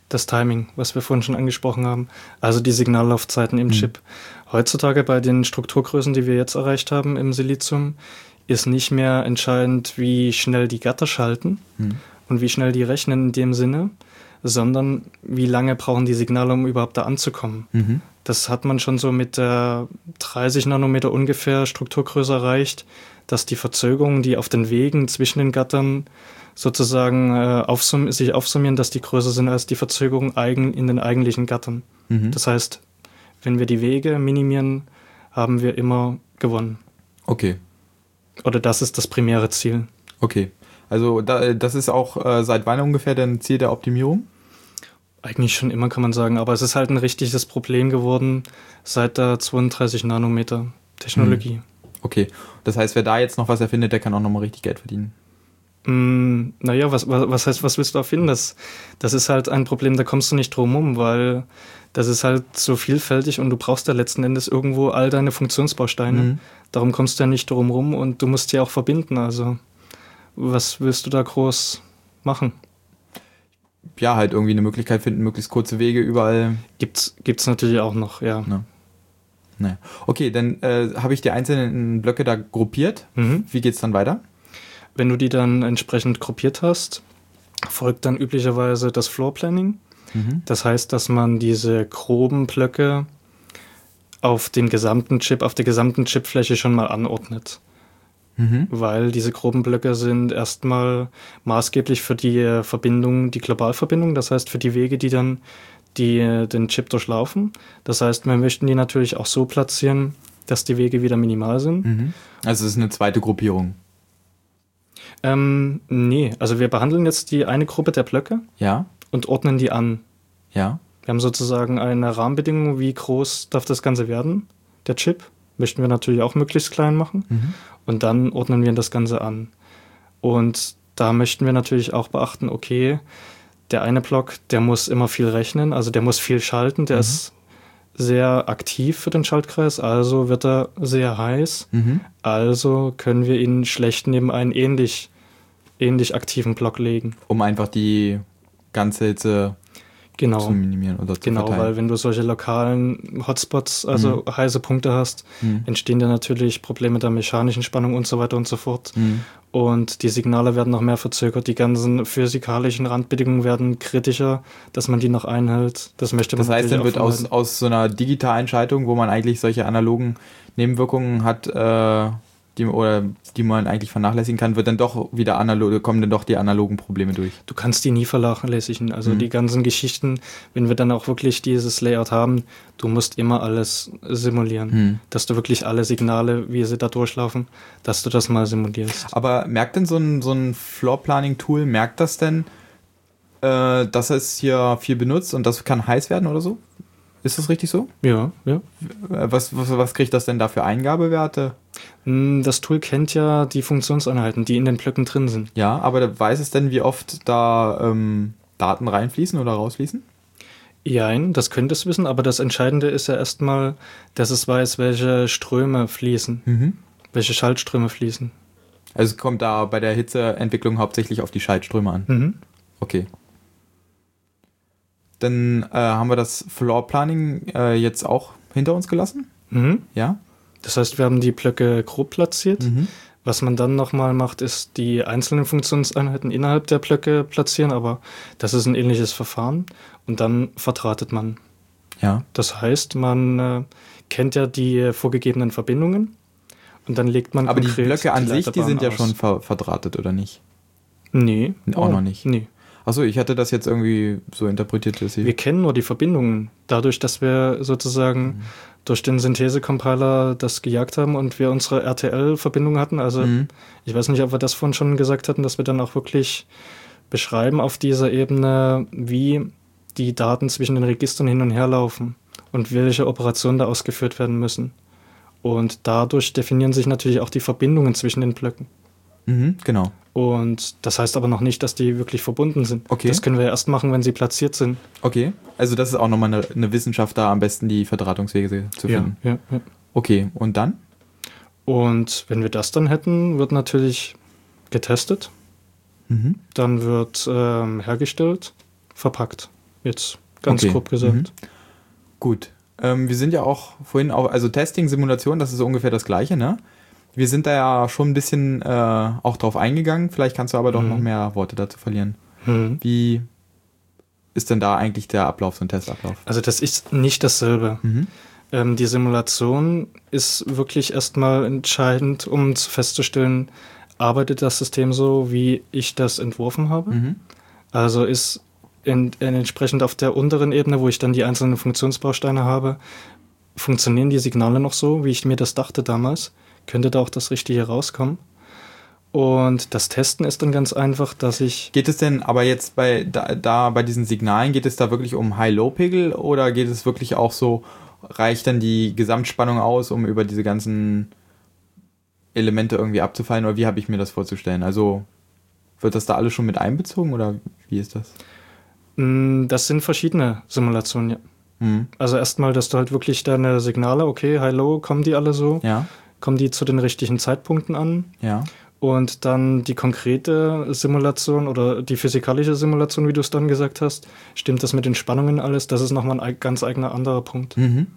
[SPEAKER 2] das Timing, was wir vorhin schon angesprochen haben, also die Signallaufzeiten im mhm. Chip. Heutzutage bei den Strukturgrößen, die wir jetzt erreicht haben im Silizium, ist nicht mehr entscheidend, wie schnell die Gatter schalten mhm. und wie schnell die rechnen in dem Sinne, sondern wie lange brauchen die Signale, um überhaupt da anzukommen. Mhm. Das hat man schon so mit der 30 Nanometer ungefähr Strukturgröße erreicht, dass die Verzögerungen, die auf den Wegen zwischen den Gattern sozusagen äh, aufsum sich aufsummieren, dass die größer sind als die Verzögerungen eigen in den eigentlichen Gattern. Mhm. Das heißt, wenn wir die Wege minimieren, haben wir immer gewonnen.
[SPEAKER 1] Okay.
[SPEAKER 2] Oder das ist das primäre Ziel.
[SPEAKER 1] Okay. Also da, das ist auch äh, seit wann ungefähr dein Ziel der Optimierung?
[SPEAKER 2] Eigentlich schon immer, kann man sagen. Aber es ist halt ein richtiges Problem geworden seit der 32 Nanometer Technologie. Hm.
[SPEAKER 1] Okay. Das heißt, wer da jetzt noch was erfindet, der kann auch nochmal richtig Geld verdienen.
[SPEAKER 2] Mm, naja, was, was, was heißt, was willst du erfinden? Das, das ist halt ein Problem, da kommst du nicht drum rum, weil das ist halt so vielfältig und du brauchst ja letzten Endes irgendwo all deine Funktionsbausteine. Mhm. Darum kommst du ja nicht drum rum und du musst die auch verbinden. Also, was willst du da groß machen?
[SPEAKER 1] Ja, halt irgendwie eine Möglichkeit finden, möglichst kurze Wege überall.
[SPEAKER 2] Gibt's, gibt's natürlich auch noch, ja. ja.
[SPEAKER 1] Naja. Okay, dann äh, habe ich die einzelnen Blöcke da gruppiert. Mhm. Wie geht's dann weiter?
[SPEAKER 2] Wenn du die dann entsprechend gruppiert hast, folgt dann üblicherweise das Floor Planning. Mhm. Das heißt, dass man diese groben Blöcke auf den gesamten Chip, auf der gesamten Chipfläche schon mal anordnet. Mhm. Weil diese groben Blöcke sind erstmal maßgeblich für die Verbindung, die Globalverbindung, das heißt für die Wege, die dann die, den Chip durchlaufen. Das heißt, wir möchten die natürlich auch so platzieren, dass die Wege wieder minimal sind.
[SPEAKER 1] Mhm. Also es ist eine zweite Gruppierung.
[SPEAKER 2] Ähm, nee, also wir behandeln jetzt die eine Gruppe der Blöcke.
[SPEAKER 1] Ja
[SPEAKER 2] und ordnen die an.
[SPEAKER 1] Ja.
[SPEAKER 2] Wir haben sozusagen eine Rahmenbedingung, wie groß darf das Ganze werden, der Chip. Möchten wir natürlich auch möglichst klein machen. Mhm. Und dann ordnen wir das Ganze an. Und da möchten wir natürlich auch beachten, okay, der eine Block, der muss immer viel rechnen, also der muss viel schalten, der mhm. ist sehr aktiv für den Schaltkreis, also wird er sehr heiß. Mhm. Also können wir ihn schlecht neben einen ähnlich, ähnlich aktiven Block legen.
[SPEAKER 1] Um einfach die ganze Hitze
[SPEAKER 2] genau.
[SPEAKER 1] zu minimieren oder zu
[SPEAKER 2] Genau, verteilen. weil wenn du solche lokalen Hotspots, also mhm. heiße Punkte hast, mhm. entstehen da natürlich Probleme der mechanischen Spannung und so weiter und so fort. Mhm. Und die Signale werden noch mehr verzögert, die ganzen physikalischen Randbedingungen werden kritischer, dass man die noch einhält. Das möchte man
[SPEAKER 1] Das heißt, dann wird aus, aus so einer digitalen Schaltung, wo man eigentlich solche analogen Nebenwirkungen hat, äh, die, oder die man eigentlich vernachlässigen kann, wird dann doch wieder analog, kommen dann doch die analogen Probleme durch.
[SPEAKER 2] Du kannst die nie vernachlässigen. Also mhm. die ganzen Geschichten, wenn wir dann auch wirklich dieses Layout haben, du musst immer alles simulieren. Mhm. Dass du wirklich alle Signale, wie sie da durchlaufen, dass du das mal simulierst.
[SPEAKER 1] Aber merkt denn so ein, so ein Floor-Planning-Tool, merkt das denn, äh, dass es hier viel benutzt und das kann heiß werden oder so? Ist das richtig so?
[SPEAKER 2] Ja, ja.
[SPEAKER 1] Was, was, was kriegt das denn da für Eingabewerte?
[SPEAKER 2] Hm, das Tool kennt ja die Funktionseinheiten, die in den Blöcken drin sind.
[SPEAKER 1] Ja, aber weiß es denn, wie oft da ähm, Daten reinfließen oder rausfließen?
[SPEAKER 2] Nein, das könnte es wissen, aber das Entscheidende ist ja erstmal, dass es weiß, welche Ströme fließen, mhm. welche Schaltströme fließen.
[SPEAKER 1] Also es kommt da bei der Hitzeentwicklung hauptsächlich auf die Schaltströme an. Mhm. Okay. Dann äh, haben wir das Floor Planning äh, jetzt auch hinter uns gelassen.
[SPEAKER 2] Mhm. Ja. Das heißt, wir haben die Blöcke grob platziert. Mhm. Was man dann nochmal macht, ist die einzelnen Funktionseinheiten innerhalb der Blöcke platzieren, aber das ist ein ähnliches Verfahren. Und dann vertratet man.
[SPEAKER 1] Ja.
[SPEAKER 2] Das heißt, man äh, kennt ja die vorgegebenen Verbindungen und dann legt man.
[SPEAKER 1] Aber die Blöcke an die sich, die sind ja schon ver verdrahtet, oder nicht?
[SPEAKER 2] Nee.
[SPEAKER 1] Auch oh, noch nicht.
[SPEAKER 2] Nee.
[SPEAKER 1] Achso, ich hatte das jetzt irgendwie so interpretiert,
[SPEAKER 2] dass sie. Wir kennen nur die Verbindungen. Dadurch, dass wir sozusagen mhm. durch den Synthese-Compiler das gejagt haben und wir unsere RTL-Verbindung hatten. Also mhm. ich weiß nicht, ob wir das vorhin schon gesagt hatten, dass wir dann auch wirklich beschreiben auf dieser Ebene, wie die Daten zwischen den Registern hin und her laufen und welche Operationen da ausgeführt werden müssen. Und dadurch definieren sich natürlich auch die Verbindungen zwischen den Blöcken.
[SPEAKER 1] Mhm, genau.
[SPEAKER 2] Und das heißt aber noch nicht, dass die wirklich verbunden sind. Okay. Das können wir erst machen, wenn sie platziert sind.
[SPEAKER 1] Okay. Also das ist auch nochmal eine, eine Wissenschaft da, am besten die Verdrahtungswege zu finden. Ja, ja, ja. Okay, und dann?
[SPEAKER 2] Und wenn wir das dann hätten, wird natürlich getestet. Mhm. Dann wird ähm, hergestellt, verpackt. Jetzt ganz okay. grob gesagt. Mhm.
[SPEAKER 1] Gut. Ähm, wir sind ja auch vorhin auch, also Testing, Simulation, das ist so ungefähr das gleiche, ne? Wir sind da ja schon ein bisschen äh, auch drauf eingegangen. Vielleicht kannst du aber doch mhm. noch mehr Worte dazu verlieren. Mhm. Wie ist denn da eigentlich der Ablauf, so ein Testablauf?
[SPEAKER 2] Also das ist nicht dasselbe. Mhm. Ähm, die Simulation ist wirklich erstmal entscheidend, um festzustellen, arbeitet das System so, wie ich das entworfen habe? Mhm. Also ist in, in entsprechend auf der unteren Ebene, wo ich dann die einzelnen Funktionsbausteine habe, funktionieren die Signale noch so, wie ich mir das dachte damals? Könnte da auch das Richtige rauskommen. Und das Testen ist dann ganz einfach, dass ich.
[SPEAKER 1] Geht es denn aber jetzt bei da, da bei diesen Signalen, geht es da wirklich um High-Low-Pegel oder geht es wirklich auch so, reicht dann die Gesamtspannung aus, um über diese ganzen Elemente irgendwie abzufallen oder wie habe ich mir das vorzustellen? Also wird das da alles schon mit einbezogen oder wie ist das?
[SPEAKER 2] Mm, das sind verschiedene Simulationen, ja. Mhm. Also erstmal, dass du halt wirklich deine Signale, okay, High-Low, kommen die alle so?
[SPEAKER 1] Ja
[SPEAKER 2] kommen die zu den richtigen Zeitpunkten an.
[SPEAKER 1] Ja.
[SPEAKER 2] Und dann die konkrete Simulation oder die physikalische Simulation, wie du es dann gesagt hast, stimmt das mit den Spannungen alles? Das ist nochmal ein ganz eigener anderer Punkt.
[SPEAKER 1] Mhm.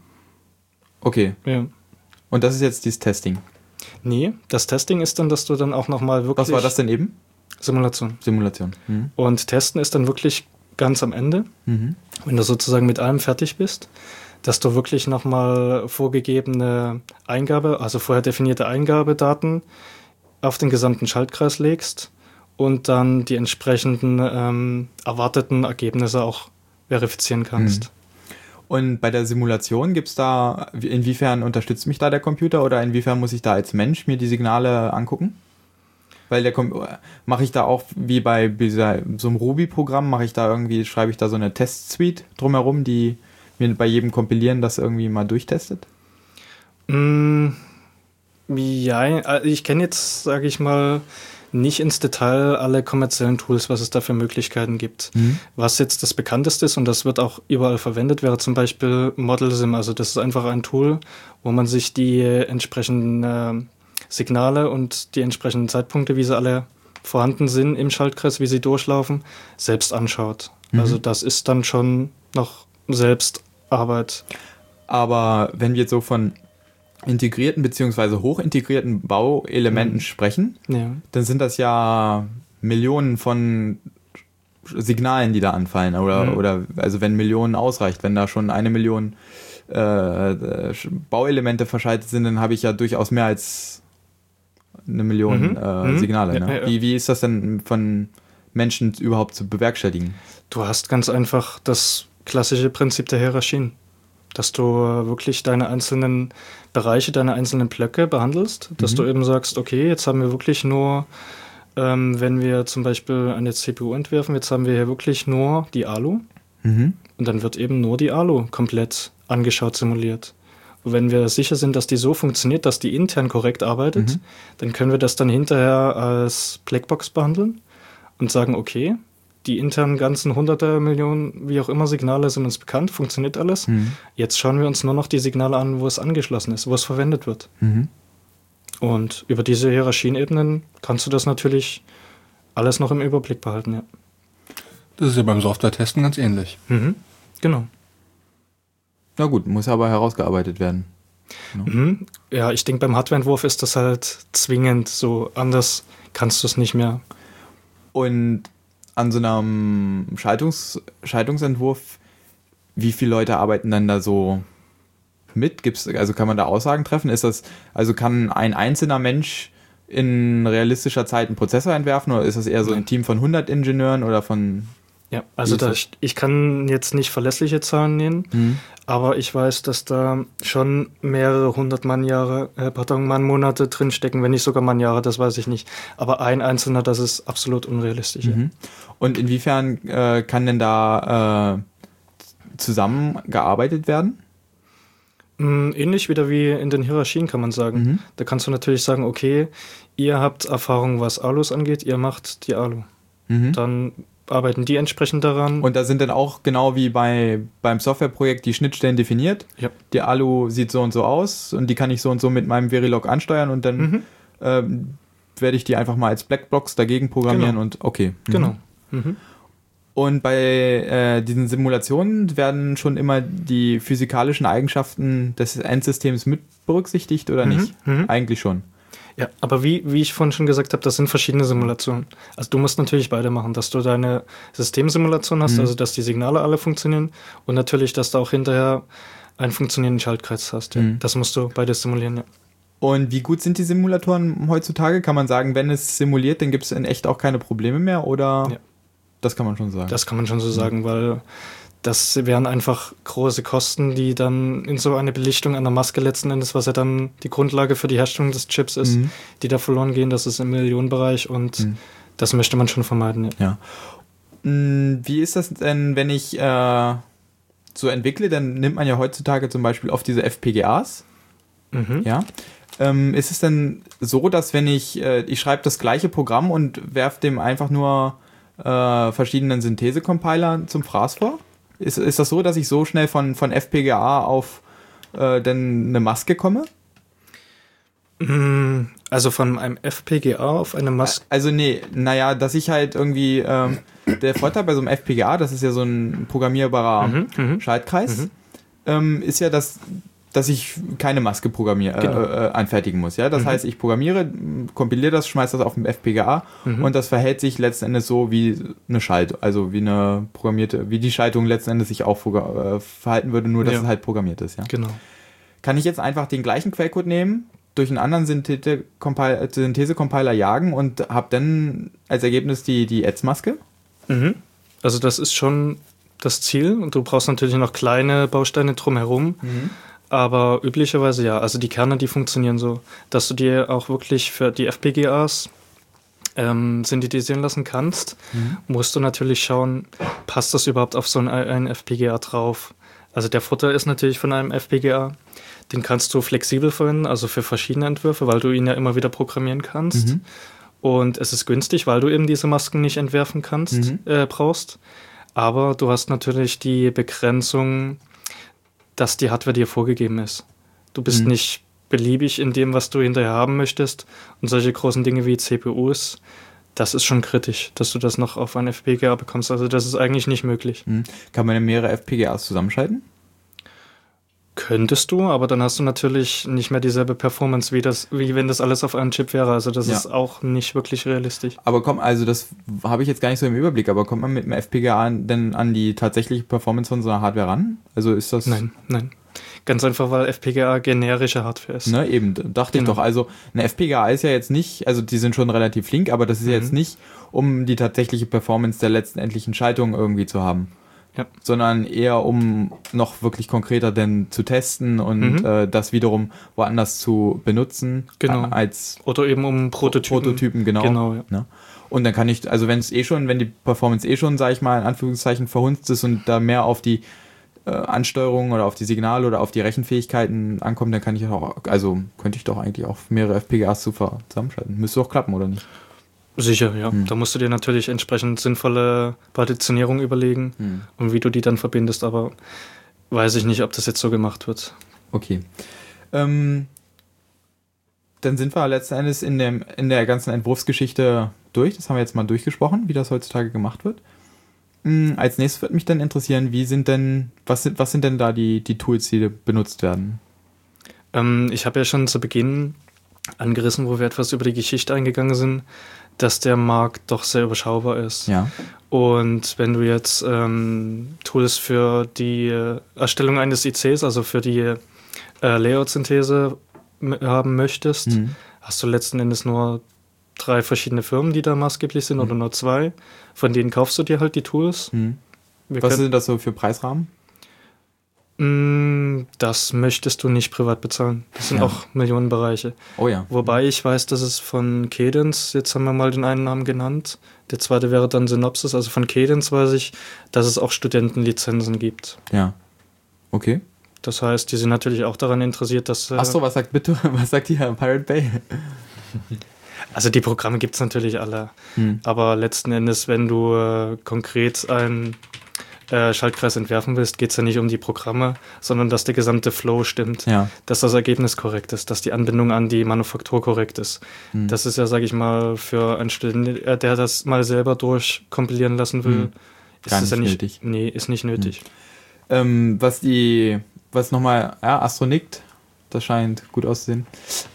[SPEAKER 1] Okay. Ja. Und das ist jetzt dieses Testing?
[SPEAKER 2] Nee, das Testing ist dann, dass du dann auch nochmal wirklich.
[SPEAKER 1] Was war das denn eben?
[SPEAKER 2] Simulation.
[SPEAKER 1] Simulation.
[SPEAKER 2] Mhm. Und Testen ist dann wirklich ganz am Ende, mhm. wenn du sozusagen mit allem fertig bist dass du wirklich nochmal vorgegebene Eingabe, also vorher definierte Eingabedaten auf den gesamten Schaltkreis legst und dann die entsprechenden ähm, erwarteten Ergebnisse auch verifizieren kannst.
[SPEAKER 1] Mhm. Und bei der Simulation gibt es da, inwiefern unterstützt mich da der Computer oder inwiefern muss ich da als Mensch mir die Signale angucken? Weil der mache ich da auch wie bei dieser, so einem Ruby-Programm, mache ich da irgendwie, schreibe ich da so eine Test-Suite drumherum, die mir bei jedem Kompilieren das irgendwie mal durchtestet?
[SPEAKER 2] Mm, ja, also ich kenne jetzt, sage ich mal, nicht ins Detail alle kommerziellen Tools, was es da für Möglichkeiten gibt. Mhm. Was jetzt das bekannteste ist und das wird auch überall verwendet, wäre zum Beispiel ModelSim. Also das ist einfach ein Tool, wo man sich die entsprechenden äh, Signale und die entsprechenden Zeitpunkte, wie sie alle vorhanden sind im Schaltkreis, wie sie durchlaufen, selbst anschaut. Mhm. Also das ist dann schon noch selbst Arbeit.
[SPEAKER 1] Aber wenn wir jetzt so von integrierten bzw. hochintegrierten Bauelementen mhm. sprechen, ja. dann sind das ja Millionen von Signalen, die da anfallen. Oder, mhm. oder also wenn Millionen ausreicht, wenn da schon eine Million äh, Bauelemente verschaltet sind, dann habe ich ja durchaus mehr als eine Million mhm. Äh, mhm. Signale. Ne? Ja, ja. Wie, wie ist das denn von Menschen überhaupt zu bewerkstelligen?
[SPEAKER 2] Du hast ganz einfach das klassische Prinzip der Hierarchien. Dass du wirklich deine einzelnen Bereiche, deine einzelnen Blöcke behandelst. Dass mhm. du eben sagst, okay, jetzt haben wir wirklich nur, ähm, wenn wir zum Beispiel eine CPU entwerfen, jetzt haben wir hier wirklich nur die ALU. Mhm. Und dann wird eben nur die ALU komplett angeschaut, simuliert. Und wenn wir sicher sind, dass die so funktioniert, dass die intern korrekt arbeitet, mhm. dann können wir das dann hinterher als Blackbox behandeln und sagen, okay, die internen ganzen hunderte Millionen, wie auch immer, Signale sind uns bekannt, funktioniert alles. Mhm. Jetzt schauen wir uns nur noch die Signale an, wo es angeschlossen ist, wo es verwendet wird. Mhm. Und über diese Hierarchienebenen kannst du das natürlich alles noch im Überblick behalten, ja.
[SPEAKER 3] Das ist ja beim Software-Testen ganz ähnlich.
[SPEAKER 2] Mhm. Genau.
[SPEAKER 1] Na gut, muss aber herausgearbeitet werden.
[SPEAKER 2] Mhm. Ja, ich denke, beim Hardwareentwurf ist das halt zwingend so. Anders kannst du es nicht mehr.
[SPEAKER 1] Und an so einem Schaltungs Schaltungsentwurf, wie viele Leute arbeiten dann da so mit? Gibt's, also kann man da Aussagen treffen? Ist das, also kann ein einzelner Mensch in realistischer Zeit einen Prozessor entwerfen oder ist das eher so ein Team von 100 Ingenieuren oder von
[SPEAKER 2] Ja, also da, ich, kann jetzt nicht verlässliche Zahlen nennen, mhm. aber ich weiß, dass da schon mehrere hundert Mannjahre, äh, pardon, Mannmonate drinstecken, wenn nicht sogar Mannjahre, das weiß ich nicht. Aber ein einzelner, das ist absolut unrealistisch. Mhm.
[SPEAKER 1] Und inwiefern äh, kann denn da äh, zusammengearbeitet werden?
[SPEAKER 2] Mm, ähnlich wieder wie in den Hierarchien kann man sagen. Mhm. Da kannst du natürlich sagen, okay, ihr habt Erfahrung, was Alus angeht, ihr macht die Alu. Mhm. Dann arbeiten die entsprechend daran.
[SPEAKER 1] Und da sind dann auch genau wie bei, beim Softwareprojekt die Schnittstellen definiert. Ja. Die Alu sieht so und so aus und die kann ich so und so mit meinem Verilog ansteuern und dann mhm. ähm, werde ich die einfach mal als Blackbox dagegen programmieren genau. und okay.
[SPEAKER 2] Mhm. Genau. Mhm.
[SPEAKER 1] Und bei äh, diesen Simulationen werden schon immer die physikalischen Eigenschaften des Endsystems mit berücksichtigt oder mhm. nicht? Mhm. Eigentlich schon.
[SPEAKER 2] Ja, aber wie, wie ich vorhin schon gesagt habe, das sind verschiedene Simulationen. Also du musst natürlich beide machen, dass du deine Systemsimulation hast, mhm. also dass die Signale alle funktionieren und natürlich, dass du auch hinterher einen funktionierenden Schaltkreis hast. Ja. Mhm. Das musst du beides simulieren, ja.
[SPEAKER 1] Und wie gut sind die Simulatoren heutzutage? Kann man sagen, wenn es simuliert, dann gibt es in echt auch keine Probleme mehr oder? Ja. Das kann man schon sagen.
[SPEAKER 2] Das kann man schon so sagen, weil das wären einfach große Kosten, die dann in so eine Belichtung an der Maske letzten Endes, was ja dann die Grundlage für die Herstellung des Chips ist, mhm. die da verloren gehen. Das ist im Millionenbereich und mhm. das möchte man schon vermeiden.
[SPEAKER 1] Ja. ja. Mm, wie ist das denn, wenn ich äh, so entwickle? Dann nimmt man ja heutzutage zum Beispiel oft diese FPGAs. Mhm. Ja. Ähm, ist es denn so, dass wenn ich, äh, ich schreibe das gleiche Programm und werfe dem einfach nur äh, verschiedenen Synthese-Compiler zum Fraß vor? Ist, ist das so, dass ich so schnell von, von FPGA auf äh, denn eine Maske komme?
[SPEAKER 2] Mm, also von einem FPGA auf eine Maske?
[SPEAKER 1] Also nee, naja, dass ich halt irgendwie, ähm, der Vorteil bei so einem FPGA, das ist ja so ein programmierbarer mhm, mhm. Schaltkreis, mhm. Ähm, ist ja, dass dass ich keine Maske programmier genau. äh, äh, anfertigen muss. Ja, das mhm. heißt, ich programmiere, kompiliere das, schmeiße das auf dem FPGA mhm. und das verhält sich letzten Endes so wie eine Schaltung, also wie eine programmierte, wie die Schaltung letzten Endes sich auch äh, verhalten würde, nur dass ja. es halt programmiert ist. Ja,
[SPEAKER 2] genau.
[SPEAKER 1] Kann ich jetzt einfach den gleichen Quellcode nehmen, durch einen anderen Synthese-Compiler jagen und habe dann als Ergebnis die die Ads-Maske?
[SPEAKER 2] Mhm. Also das ist schon das Ziel und du brauchst natürlich noch kleine Bausteine drumherum. Mhm aber üblicherweise ja. Also die Kerne, die funktionieren so, dass du dir auch wirklich für die FPGAs ähm, synthetisieren lassen kannst, mhm. musst du natürlich schauen, passt das überhaupt auf so ein, ein FPGA drauf. Also der Futter ist natürlich von einem FPGA. Den kannst du flexibel verwenden, also für verschiedene Entwürfe, weil du ihn ja immer wieder programmieren kannst. Mhm. Und es ist günstig, weil du eben diese Masken nicht entwerfen kannst, mhm. äh, brauchst. Aber du hast natürlich die Begrenzung, dass die Hardware dir vorgegeben ist. Du bist mhm. nicht beliebig in dem, was du hinterher haben möchtest. Und solche großen Dinge wie CPUs, das ist schon kritisch, dass du das noch auf ein FPGA bekommst. Also das ist eigentlich nicht möglich.
[SPEAKER 1] Mhm. Kann man mehrere FPGAs zusammenschalten?
[SPEAKER 2] Könntest du, aber dann hast du natürlich nicht mehr dieselbe Performance, wie, das, wie wenn das alles auf einem Chip wäre. Also das ja. ist auch nicht wirklich realistisch.
[SPEAKER 1] Aber komm, also das habe ich jetzt gar nicht so im Überblick, aber kommt man mit einem FPGA denn an die tatsächliche Performance von so einer Hardware ran? Also ist das.
[SPEAKER 2] Nein, nein. Ganz einfach, weil FPGA generische Hardware ist.
[SPEAKER 1] Ne, eben, dachte genau. ich doch. Also eine FPGA ist ja jetzt nicht, also die sind schon relativ flink, aber das ist mhm. jetzt nicht, um die tatsächliche Performance der letztendlichen Schaltung irgendwie zu haben ja. sondern eher um noch wirklich konkreter denn zu testen und mhm. äh, das wiederum woanders zu benutzen.
[SPEAKER 2] Genau.
[SPEAKER 1] Äh, als
[SPEAKER 2] Oder eben um Prototypen.
[SPEAKER 1] Prototypen, genau. genau ja. ne? Und dann kann ich, also wenn es eh schon, wenn die Performance eh schon, sage ich mal, in Anführungszeichen verhunzt ist und da mehr auf die äh, Ansteuerung oder auf die Signale oder auf die Rechenfähigkeiten ankommt, dann kann ich auch, also könnte ich doch eigentlich auch mehrere FPGAs zusammenschalten. Müsste doch klappen, oder nicht?
[SPEAKER 2] Sicher, ja. Hm. Da musst du dir natürlich entsprechend sinnvolle Partitionierung überlegen hm. und wie du die dann verbindest, aber weiß ich nicht, ob das jetzt so gemacht wird.
[SPEAKER 1] Okay. Ähm, dann sind wir letzten Endes in, dem, in der ganzen Entwurfsgeschichte durch. Das haben wir jetzt mal durchgesprochen, wie das heutzutage gemacht wird. Hm, als nächstes würde mich dann interessieren, wie sind denn, was sind, was sind denn da die, die Tools, die benutzt werden?
[SPEAKER 2] Ähm, ich habe ja schon zu Beginn angerissen, wo wir etwas über die Geschichte eingegangen sind dass der Markt doch sehr überschaubar ist.
[SPEAKER 1] Ja.
[SPEAKER 2] Und wenn du jetzt ähm, Tools für die Erstellung eines ICs, also für die äh, Layout-Synthese haben möchtest, mhm. hast du letzten Endes nur drei verschiedene Firmen, die da maßgeblich sind, mhm. oder nur zwei. Von denen kaufst du dir halt die Tools. Mhm.
[SPEAKER 1] Was sind das so für Preisrahmen?
[SPEAKER 2] Mm, das möchtest du nicht privat bezahlen. Das sind ja. auch Millionenbereiche.
[SPEAKER 1] Oh ja.
[SPEAKER 2] Wobei ich weiß, dass es von Cadence, jetzt haben wir mal den einen Namen genannt, der zweite wäre dann Synopsis, also von Cadence weiß ich, dass es auch Studentenlizenzen gibt.
[SPEAKER 1] Ja. Okay.
[SPEAKER 2] Das heißt, die sind natürlich auch daran interessiert, dass.
[SPEAKER 1] Äh, Achso, was sagt bitte, was sagt die Herr Pirate Bay?
[SPEAKER 2] Also die Programme gibt es natürlich alle. Hm. Aber letzten Endes, wenn du äh, konkret ein äh, Schaltkreis entwerfen willst, geht es ja nicht um die Programme, sondern dass der gesamte Flow stimmt,
[SPEAKER 1] ja.
[SPEAKER 2] dass das Ergebnis korrekt ist, dass die Anbindung an die Manufaktur korrekt ist. Mhm. Das ist ja, sage ich mal, für einen Studenten, äh, der das mal selber durchkompilieren lassen will, mhm. ist
[SPEAKER 1] das
[SPEAKER 2] ja
[SPEAKER 1] nicht nötig.
[SPEAKER 2] Nee, ist nicht nötig.
[SPEAKER 1] Mhm. Ähm, was die, was nochmal, ja, Astronickt, das scheint gut auszusehen.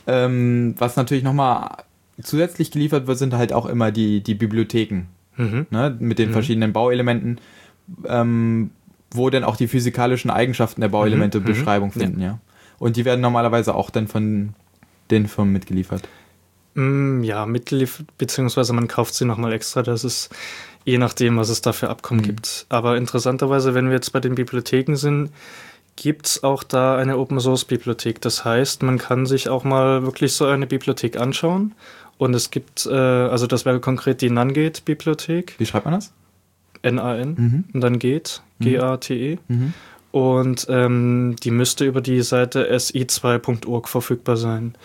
[SPEAKER 1] Ähm, was natürlich nochmal zusätzlich geliefert wird, sind halt auch immer die, die Bibliotheken. Mhm. Ne, mit den mhm. verschiedenen Bauelementen ähm, wo dann auch die physikalischen Eigenschaften der Bauelemente mhm, mhm. Beschreibung finden, ja. ja. Und die werden normalerweise auch dann von den Firmen mitgeliefert.
[SPEAKER 2] Mm, ja, mitgeliefert, beziehungsweise man kauft sie nochmal extra. Das ist je nachdem, was es da für Abkommen mhm. gibt. Aber interessanterweise, wenn wir jetzt bei den Bibliotheken sind, gibt es auch da eine Open Source Bibliothek. Das heißt, man kann sich auch mal wirklich so eine Bibliothek anschauen. Und es gibt, äh, also das wäre konkret die Nangate Bibliothek.
[SPEAKER 1] Wie schreibt man das?
[SPEAKER 2] N-A-N mhm. und dann geht, mhm. G-A-T-E. Mhm. Und ähm, die müsste über die Seite si2.org verfügbar sein.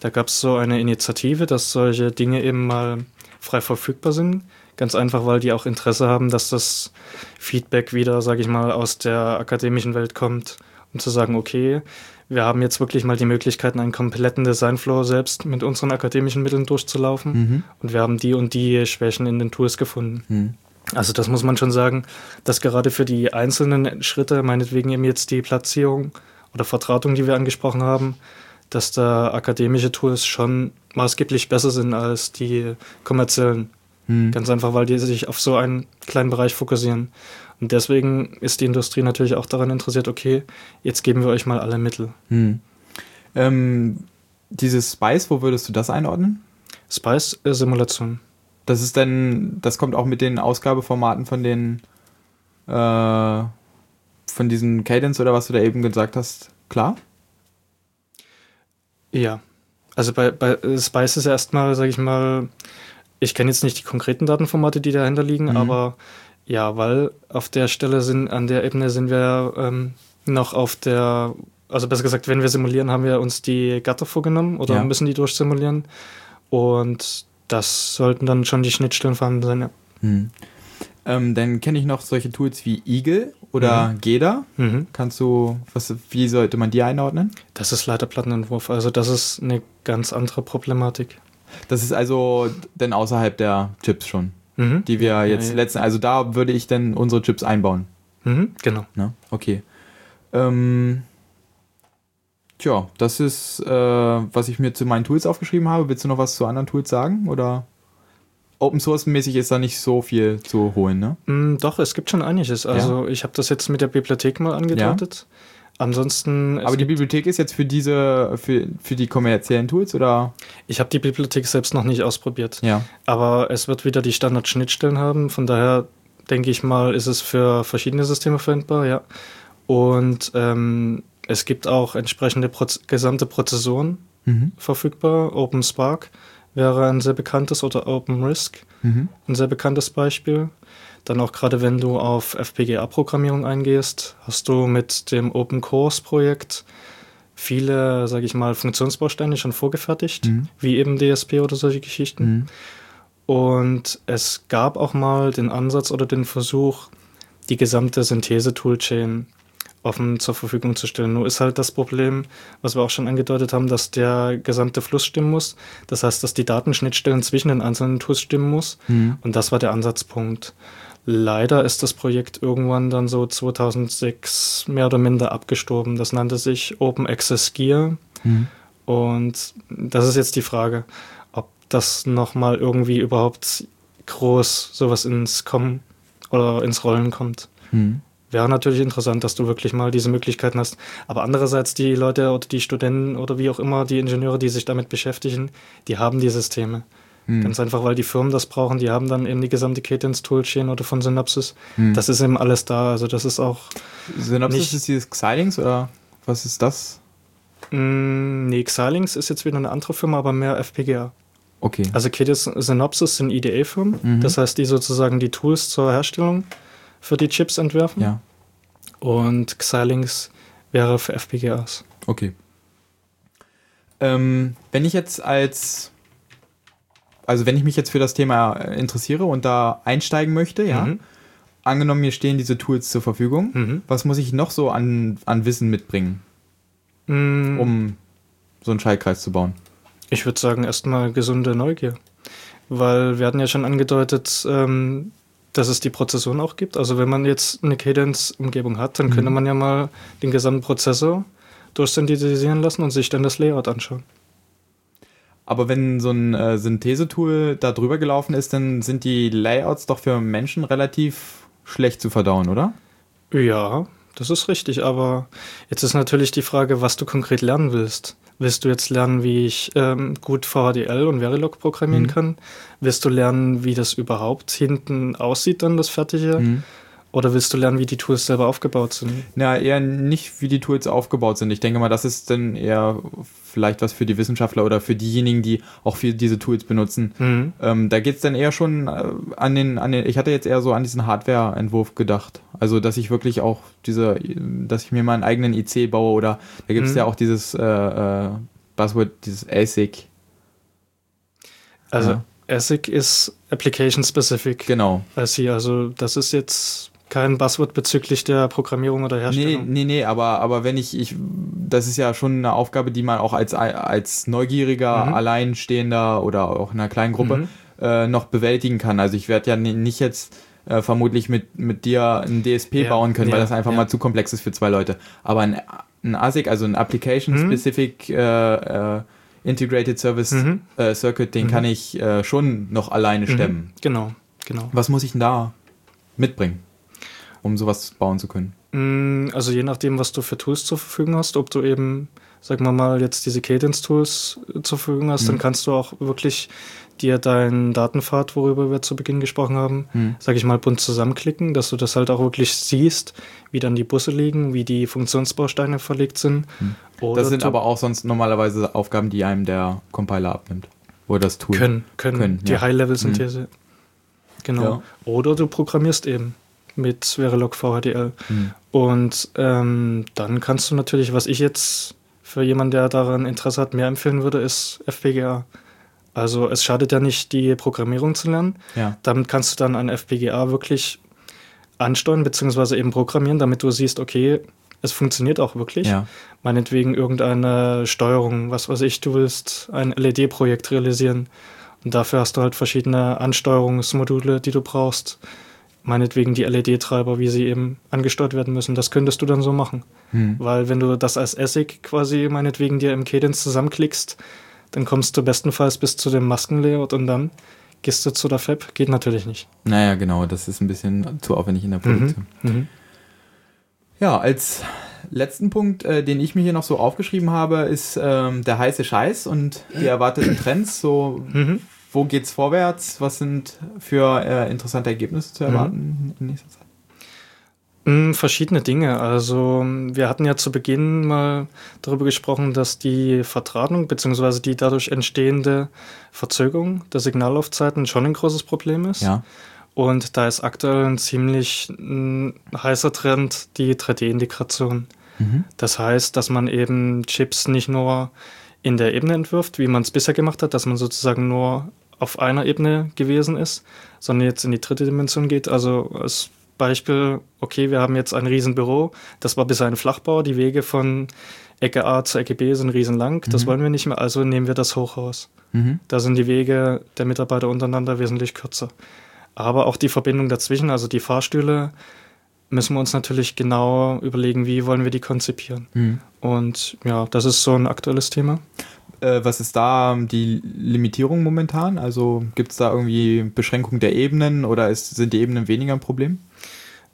[SPEAKER 2] Da gab es so eine Initiative, dass solche Dinge eben mal frei verfügbar sind. Ganz einfach, weil die auch Interesse haben, dass das Feedback wieder, sage ich mal, aus der akademischen Welt kommt, um zu sagen, okay, wir haben jetzt wirklich mal die Möglichkeit, einen kompletten Designflow selbst mit unseren akademischen Mitteln durchzulaufen. Mhm. Und wir haben die und die Schwächen in den Tools gefunden. Mhm. Also das muss man schon sagen, dass gerade für die einzelnen Schritte, meinetwegen eben jetzt die Platzierung oder Vertratung, die wir angesprochen haben, dass da akademische Tools schon maßgeblich besser sind als die kommerziellen. Hm. Ganz einfach, weil die sich auf so einen kleinen Bereich fokussieren. Und deswegen ist die Industrie natürlich auch daran interessiert, okay, jetzt geben wir euch mal alle Mittel.
[SPEAKER 1] Hm. Ähm, dieses Spice, wo würdest du das einordnen?
[SPEAKER 2] Spice-Simulation.
[SPEAKER 1] Das ist dann, das kommt auch mit den Ausgabeformaten von den, äh, von diesen Cadence oder was du da eben gesagt hast, klar?
[SPEAKER 2] Ja. Also bei, bei Spice ist erstmal, sag ich mal, ich kenne jetzt nicht die konkreten Datenformate, die dahinter liegen, mhm. aber ja, weil auf der Stelle sind, an der Ebene sind wir ähm, noch auf der, also besser gesagt, wenn wir simulieren, haben wir uns die Gatter vorgenommen oder ja. müssen die durchsimulieren. Und das sollten dann schon die Schnittstellen vorhanden sein, ja.
[SPEAKER 1] Hm. Ähm, dann kenne ich noch solche Tools wie Eagle oder mhm. GEDA. Mhm. Kannst du, was, wie sollte man die einordnen?
[SPEAKER 2] Das ist Leiterplattenentwurf, also das ist eine ganz andere Problematik.
[SPEAKER 1] Das ist also dann außerhalb der Chips schon, mhm. die wir jetzt letzten, also da würde ich dann unsere Chips einbauen.
[SPEAKER 2] Mhm, genau.
[SPEAKER 1] Na, okay. Ähm, Tja, das ist, äh, was ich mir zu meinen Tools aufgeschrieben habe. Willst du noch was zu anderen Tools sagen? Oder Open Source mäßig ist da nicht so viel zu holen, ne?
[SPEAKER 2] Mm, doch, es gibt schon einiges. Also ja. ich habe das jetzt mit der Bibliothek mal angedeutet. Ja. Ansonsten.
[SPEAKER 1] Aber die Bibliothek ist jetzt für diese, für, für die kommerziellen Tools oder?
[SPEAKER 2] Ich habe die Bibliothek selbst noch nicht ausprobiert.
[SPEAKER 1] Ja.
[SPEAKER 2] Aber es wird wieder die Standard-Schnittstellen haben. Von daher denke ich mal, ist es für verschiedene Systeme verwendbar, ja. Und ähm, es gibt auch entsprechende Proz gesamte Prozessoren mhm. verfügbar. OpenSpark wäre ein sehr bekanntes oder OpenRISC mhm. ein sehr bekanntes Beispiel. Dann auch gerade wenn du auf FPGA-Programmierung eingehst, hast du mit dem Open Cores Projekt viele, sage ich mal, Funktionsbausteine schon vorgefertigt, mhm. wie eben DSP oder solche Geschichten. Mhm. Und es gab auch mal den Ansatz oder den Versuch, die gesamte Synthese-Toolchain offen zur Verfügung zu stellen. Nur ist halt das Problem, was wir auch schon angedeutet haben, dass der gesamte Fluss stimmen muss. Das heißt, dass die Datenschnittstellen zwischen den einzelnen Tools stimmen muss. Mhm. Und das war der Ansatzpunkt. Leider ist das Projekt irgendwann dann so 2006 mehr oder minder abgestorben. Das nannte sich Open Access Gear. Mhm. Und das ist jetzt die Frage, ob das nochmal irgendwie überhaupt groß sowas ins Kommen oder ins Rollen kommt. Mhm wäre natürlich interessant, dass du wirklich mal diese Möglichkeiten hast. Aber andererseits die Leute oder die Studenten oder wie auch immer, die Ingenieure, die sich damit beschäftigen, die haben die Systeme. Hm. Ganz einfach, weil die Firmen das brauchen, die haben dann eben die gesamte Cadence Toolchain oder von Synopsys. Hm. Das ist eben alles da, also das ist auch.
[SPEAKER 1] Synopsys nicht ist dieses Xilinx oder was ist das?
[SPEAKER 2] Mm, nee, Xilinx ist jetzt wieder eine andere Firma, aber mehr FPGA.
[SPEAKER 1] Okay.
[SPEAKER 2] Also Cadence Synopsys sind IDE-Firmen, mhm. das heißt, die sozusagen die Tools zur Herstellung für die Chips entwerfen.
[SPEAKER 1] Ja.
[SPEAKER 2] Und Xilinx wäre für FPGAs.
[SPEAKER 1] Okay. Ähm, wenn ich jetzt als also wenn ich mich jetzt für das Thema äh, interessiere und da einsteigen möchte, ja, mhm. angenommen, mir stehen diese Tools zur Verfügung, mhm. was muss ich noch so an, an Wissen mitbringen, mhm. um so einen Schaltkreis zu bauen?
[SPEAKER 2] Ich würde sagen, erstmal gesunde Neugier. Weil wir hatten ja schon angedeutet, ähm, dass es die Prozessoren auch gibt. Also wenn man jetzt eine Cadence-Umgebung hat, dann könnte mhm. man ja mal den gesamten Prozessor durchsynthetisieren lassen und sich dann das Layout anschauen.
[SPEAKER 1] Aber wenn so ein äh, Synthese-Tool da drüber gelaufen ist, dann sind die Layouts doch für Menschen relativ schlecht zu verdauen, oder?
[SPEAKER 2] Ja, das ist richtig. Aber jetzt ist natürlich die Frage, was du konkret lernen willst. Willst du jetzt lernen, wie ich ähm, gut VHDL und Verilog programmieren mhm. kann? Willst du lernen, wie das überhaupt hinten aussieht, dann das Fertige? Mhm. Oder willst du lernen, wie die Tools selber aufgebaut sind?
[SPEAKER 1] Na, eher nicht, wie die Tools aufgebaut sind. Ich denke mal, das ist dann eher vielleicht was für die Wissenschaftler oder für diejenigen, die auch viel diese Tools benutzen. Mhm. Ähm, da geht es dann eher schon äh, an den, an den, ich hatte jetzt eher so an diesen Hardware-Entwurf gedacht. Also, dass ich wirklich auch diese, dass ich mir meinen eigenen IC baue oder da gibt es mhm. ja auch dieses äh, äh, Buzzword, dieses ASIC.
[SPEAKER 2] Also, ja. ASIC ist Application Specific.
[SPEAKER 1] Genau.
[SPEAKER 2] Also, das ist jetzt kein Buzzword bezüglich der Programmierung oder Herstellung.
[SPEAKER 1] Nee, nee, nee, aber, aber wenn ich, ich, das ist ja schon eine Aufgabe, die man auch als, als neugieriger, mhm. alleinstehender oder auch in einer kleinen Gruppe mhm. äh, noch bewältigen kann. Also ich werde ja nicht jetzt äh, vermutlich mit, mit dir ein DSP ja, bauen können, ja, weil das einfach ja. mal zu komplex ist für zwei Leute. Aber ein, ein ASIC, also ein Application-Specific mhm. äh, äh, Integrated Service mhm. Äh, Circuit, den mhm. kann ich äh, schon noch alleine mhm. stemmen.
[SPEAKER 2] Genau, genau.
[SPEAKER 1] Was muss ich denn da mitbringen? Um sowas bauen zu können?
[SPEAKER 2] Mm, also je nachdem, was du für Tools zur Verfügung hast, ob du eben, sagen wir mal, jetzt diese Cadence-Tools zur Verfügung hast, mhm. dann kannst du auch wirklich dir deinen Datenpfad, worüber wir zu Beginn gesprochen haben, mhm. sage ich mal, bunt zusammenklicken, dass du das halt auch wirklich siehst, wie dann die Busse liegen, wie die Funktionsbausteine verlegt sind.
[SPEAKER 1] Mhm. das sind aber auch sonst normalerweise Aufgaben, die einem der Compiler abnimmt. Oder das Tool.
[SPEAKER 2] Können, können. können die ja. High-Level-Synthese. Mhm. Genau. Ja. Oder du programmierst eben mit Verilog VHDL. Mhm. Und ähm, dann kannst du natürlich, was ich jetzt für jemanden, der daran Interesse hat, mehr empfehlen würde, ist FPGA. Also es schadet ja nicht, die Programmierung zu lernen.
[SPEAKER 1] Ja.
[SPEAKER 2] Damit kannst du dann ein FPGA wirklich ansteuern bzw. eben programmieren, damit du siehst, okay, es funktioniert auch wirklich.
[SPEAKER 1] Ja.
[SPEAKER 2] Meinetwegen irgendeine Steuerung, was weiß ich, du willst ein LED-Projekt realisieren. Und dafür hast du halt verschiedene Ansteuerungsmodule, die du brauchst meinetwegen die LED-Treiber, wie sie eben angesteuert werden müssen. Das könntest du dann so machen. Hm. Weil wenn du das als ASIC quasi meinetwegen dir im Cadence zusammenklickst, dann kommst du bestenfalls bis zu dem Maskenlayout und dann gehst du zu der Fab. Geht natürlich nicht.
[SPEAKER 1] Naja, genau, das ist ein bisschen zu aufwendig in der Produktion. Mhm. Mhm. Ja, als letzten Punkt, äh, den ich mir hier noch so aufgeschrieben habe, ist ähm, der heiße Scheiß und die erwarteten Trends. So, mhm wo geht's vorwärts? Was sind für äh, interessante Ergebnisse zu erwarten mhm. in nächster Zeit?
[SPEAKER 2] Mm, verschiedene Dinge. Also wir hatten ja zu Beginn mal darüber gesprochen, dass die Vertratung bzw. die dadurch entstehende Verzögerung der Signallaufzeiten schon ein großes Problem ist.
[SPEAKER 1] Ja.
[SPEAKER 2] Und da ist aktuell ein ziemlich ein mm, heißer Trend die 3D-Integration. Mhm. Das heißt, dass man eben Chips nicht nur in der Ebene entwirft, wie man es bisher gemacht hat, dass man sozusagen nur auf einer Ebene gewesen ist, sondern jetzt in die dritte Dimension geht. Also als Beispiel, okay, wir haben jetzt ein Riesenbüro, das war bisher ein Flachbau, die Wege von Ecke A zur Ecke B sind riesenlang, das mhm. wollen wir nicht mehr, also nehmen wir das Hochhaus. Mhm. Da sind die Wege der Mitarbeiter untereinander wesentlich kürzer. Aber auch die Verbindung dazwischen, also die Fahrstühle, müssen wir uns natürlich genau überlegen, wie wollen wir die konzipieren. Mhm. Und ja, das ist so ein aktuelles Thema.
[SPEAKER 1] Äh, was ist da die Limitierung momentan? Also gibt es da irgendwie Beschränkung der Ebenen oder ist, sind die Ebenen weniger ein Problem?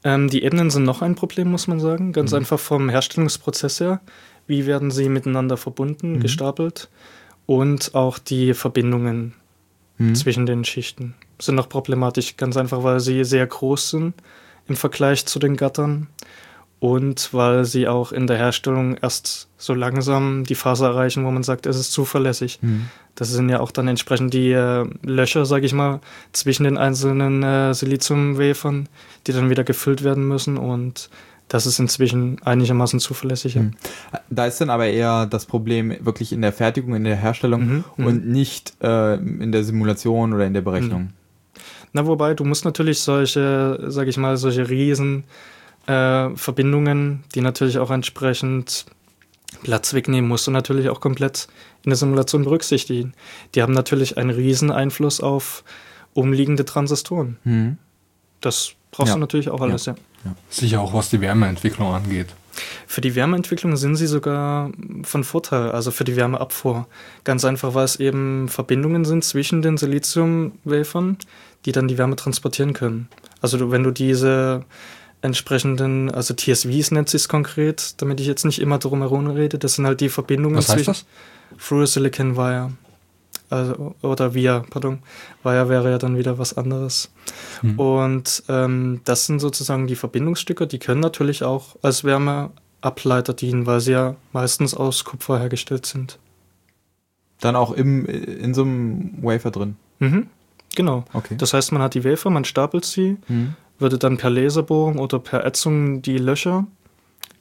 [SPEAKER 2] Ähm, die Ebenen sind noch ein Problem, muss man sagen. Ganz mhm. einfach vom Herstellungsprozess her. Wie werden sie miteinander verbunden, mhm. gestapelt? Und auch die Verbindungen. mhm. zwischen den Schichten. Sind noch problematisch, ganz einfach, weil sie sehr groß sind im Vergleich zu den Gattern und weil sie auch in der Herstellung erst so langsam die Phase erreichen, wo man sagt, es ist zuverlässig. Mhm. Das sind ja auch dann entsprechend die äh, Löcher, sage ich mal, zwischen den einzelnen äh, Siliziumwafern, die dann wieder gefüllt werden müssen und das ist inzwischen einigermaßen zuverlässig. Mhm.
[SPEAKER 1] Da ist dann aber eher das Problem wirklich in der Fertigung, in der Herstellung mhm. mhm. und nicht äh, in der Simulation oder in der Berechnung.
[SPEAKER 2] Na, wobei, du musst natürlich solche, sage ich mal, solche riesen äh, Verbindungen, die natürlich auch entsprechend Platz wegnehmen, musst du natürlich auch komplett in der Simulation berücksichtigen. Die haben natürlich einen riesen Einfluss auf umliegende Transistoren. Mhm. Das brauchst ja. du natürlich auch alles, ja.
[SPEAKER 3] ja. Sicher auch, was die Wärmeentwicklung angeht.
[SPEAKER 2] Für die Wärmeentwicklung sind sie sogar von Vorteil, also für die Wärmeabfuhr. Ganz einfach, weil es eben Verbindungen sind zwischen den Siliziumwafern, die dann die Wärme transportieren können. Also wenn du diese entsprechenden, also TSVs nennt sich es konkret, damit ich jetzt nicht immer drum herum rede. Das sind halt die Verbindungen
[SPEAKER 3] Was heißt zwischen
[SPEAKER 2] das? Through a Silicon Wire. Also, oder Via, pardon. Wire wäre ja dann wieder was anderes. Hm. Und ähm, das sind sozusagen die Verbindungsstücke, die können natürlich auch als Wärmeableiter dienen, weil sie ja meistens aus Kupfer hergestellt sind.
[SPEAKER 1] Dann auch im, in so einem Wafer drin.
[SPEAKER 2] Mhm. Genau. Okay. Das heißt, man hat die Wafer, man stapelt sie, mhm würde dann per Laserbohrung oder per Ätzung die Löcher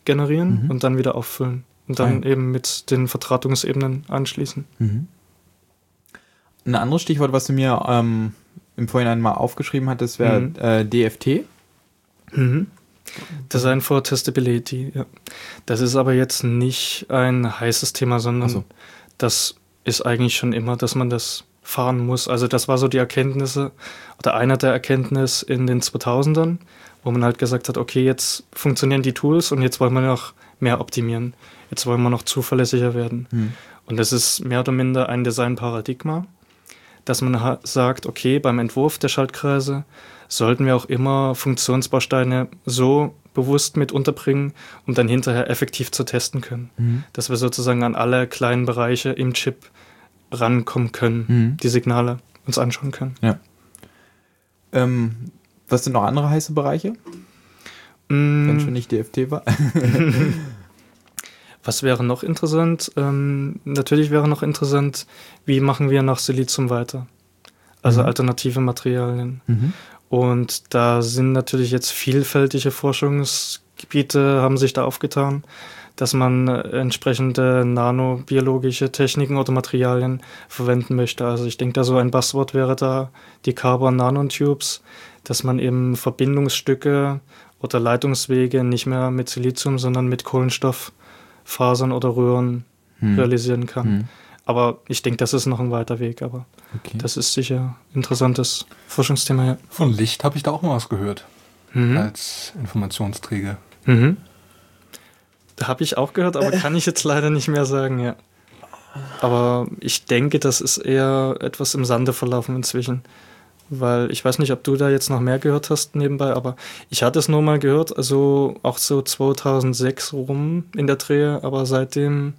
[SPEAKER 2] generieren mhm. und dann wieder auffüllen. Und dann ah, eben mit den Vertratungsebenen anschließen. Mhm.
[SPEAKER 1] Ein anderes Stichwort, was du mir ähm, im Vorhinein mal aufgeschrieben hattest, wäre mhm. äh, DFT.
[SPEAKER 2] Mhm. Design for Testability, ja. Das ist aber jetzt nicht ein heißes Thema, sondern so. das ist eigentlich schon immer, dass man das fahren muss. Also das war so die Erkenntnisse oder einer der Erkenntnisse in den 2000ern, wo man halt gesagt hat, okay, jetzt funktionieren die Tools und jetzt wollen wir noch mehr optimieren. Jetzt wollen wir noch zuverlässiger werden. Hm. Und das ist mehr oder minder ein Designparadigma, dass man sagt, okay, beim Entwurf der Schaltkreise sollten wir auch immer Funktionsbausteine so bewusst mit unterbringen, um dann hinterher effektiv zu testen können. Mhm. Dass wir sozusagen an alle kleinen Bereiche im Chip rankommen können, mhm. die Signale uns anschauen können.
[SPEAKER 1] Ja. Ähm, was sind noch andere heiße Bereiche? Mm. Wenn schon nicht DFT war.
[SPEAKER 2] was wäre noch interessant? Ähm, natürlich wäre noch interessant, wie machen wir nach Silizium weiter? Also mhm. alternative Materialien. Mhm. Und da sind natürlich jetzt vielfältige Forschungsgebiete, haben sich da aufgetan dass man entsprechende nanobiologische Techniken oder Materialien verwenden möchte. Also ich denke, da so ein Buzzword wäre da die Carbon Nanotubes, dass man eben Verbindungsstücke oder Leitungswege nicht mehr mit Silizium, sondern mit Kohlenstofffasern oder Röhren hm. realisieren kann. Hm. Aber ich denke, das ist noch ein weiter Weg, aber okay. das ist sicher ein interessantes Forschungsthema. Ja.
[SPEAKER 3] Von Licht habe ich da auch mal was gehört. Mhm. Als Informationsträger. Mhm.
[SPEAKER 2] Habe ich auch gehört, aber kann ich jetzt leider nicht mehr sagen, ja. Aber ich denke, das ist eher etwas im Sande verlaufen inzwischen. Weil ich weiß nicht, ob du da jetzt noch mehr gehört hast nebenbei, aber ich hatte es nur mal gehört, also auch so 2006 rum in der Dreh, aber seitdem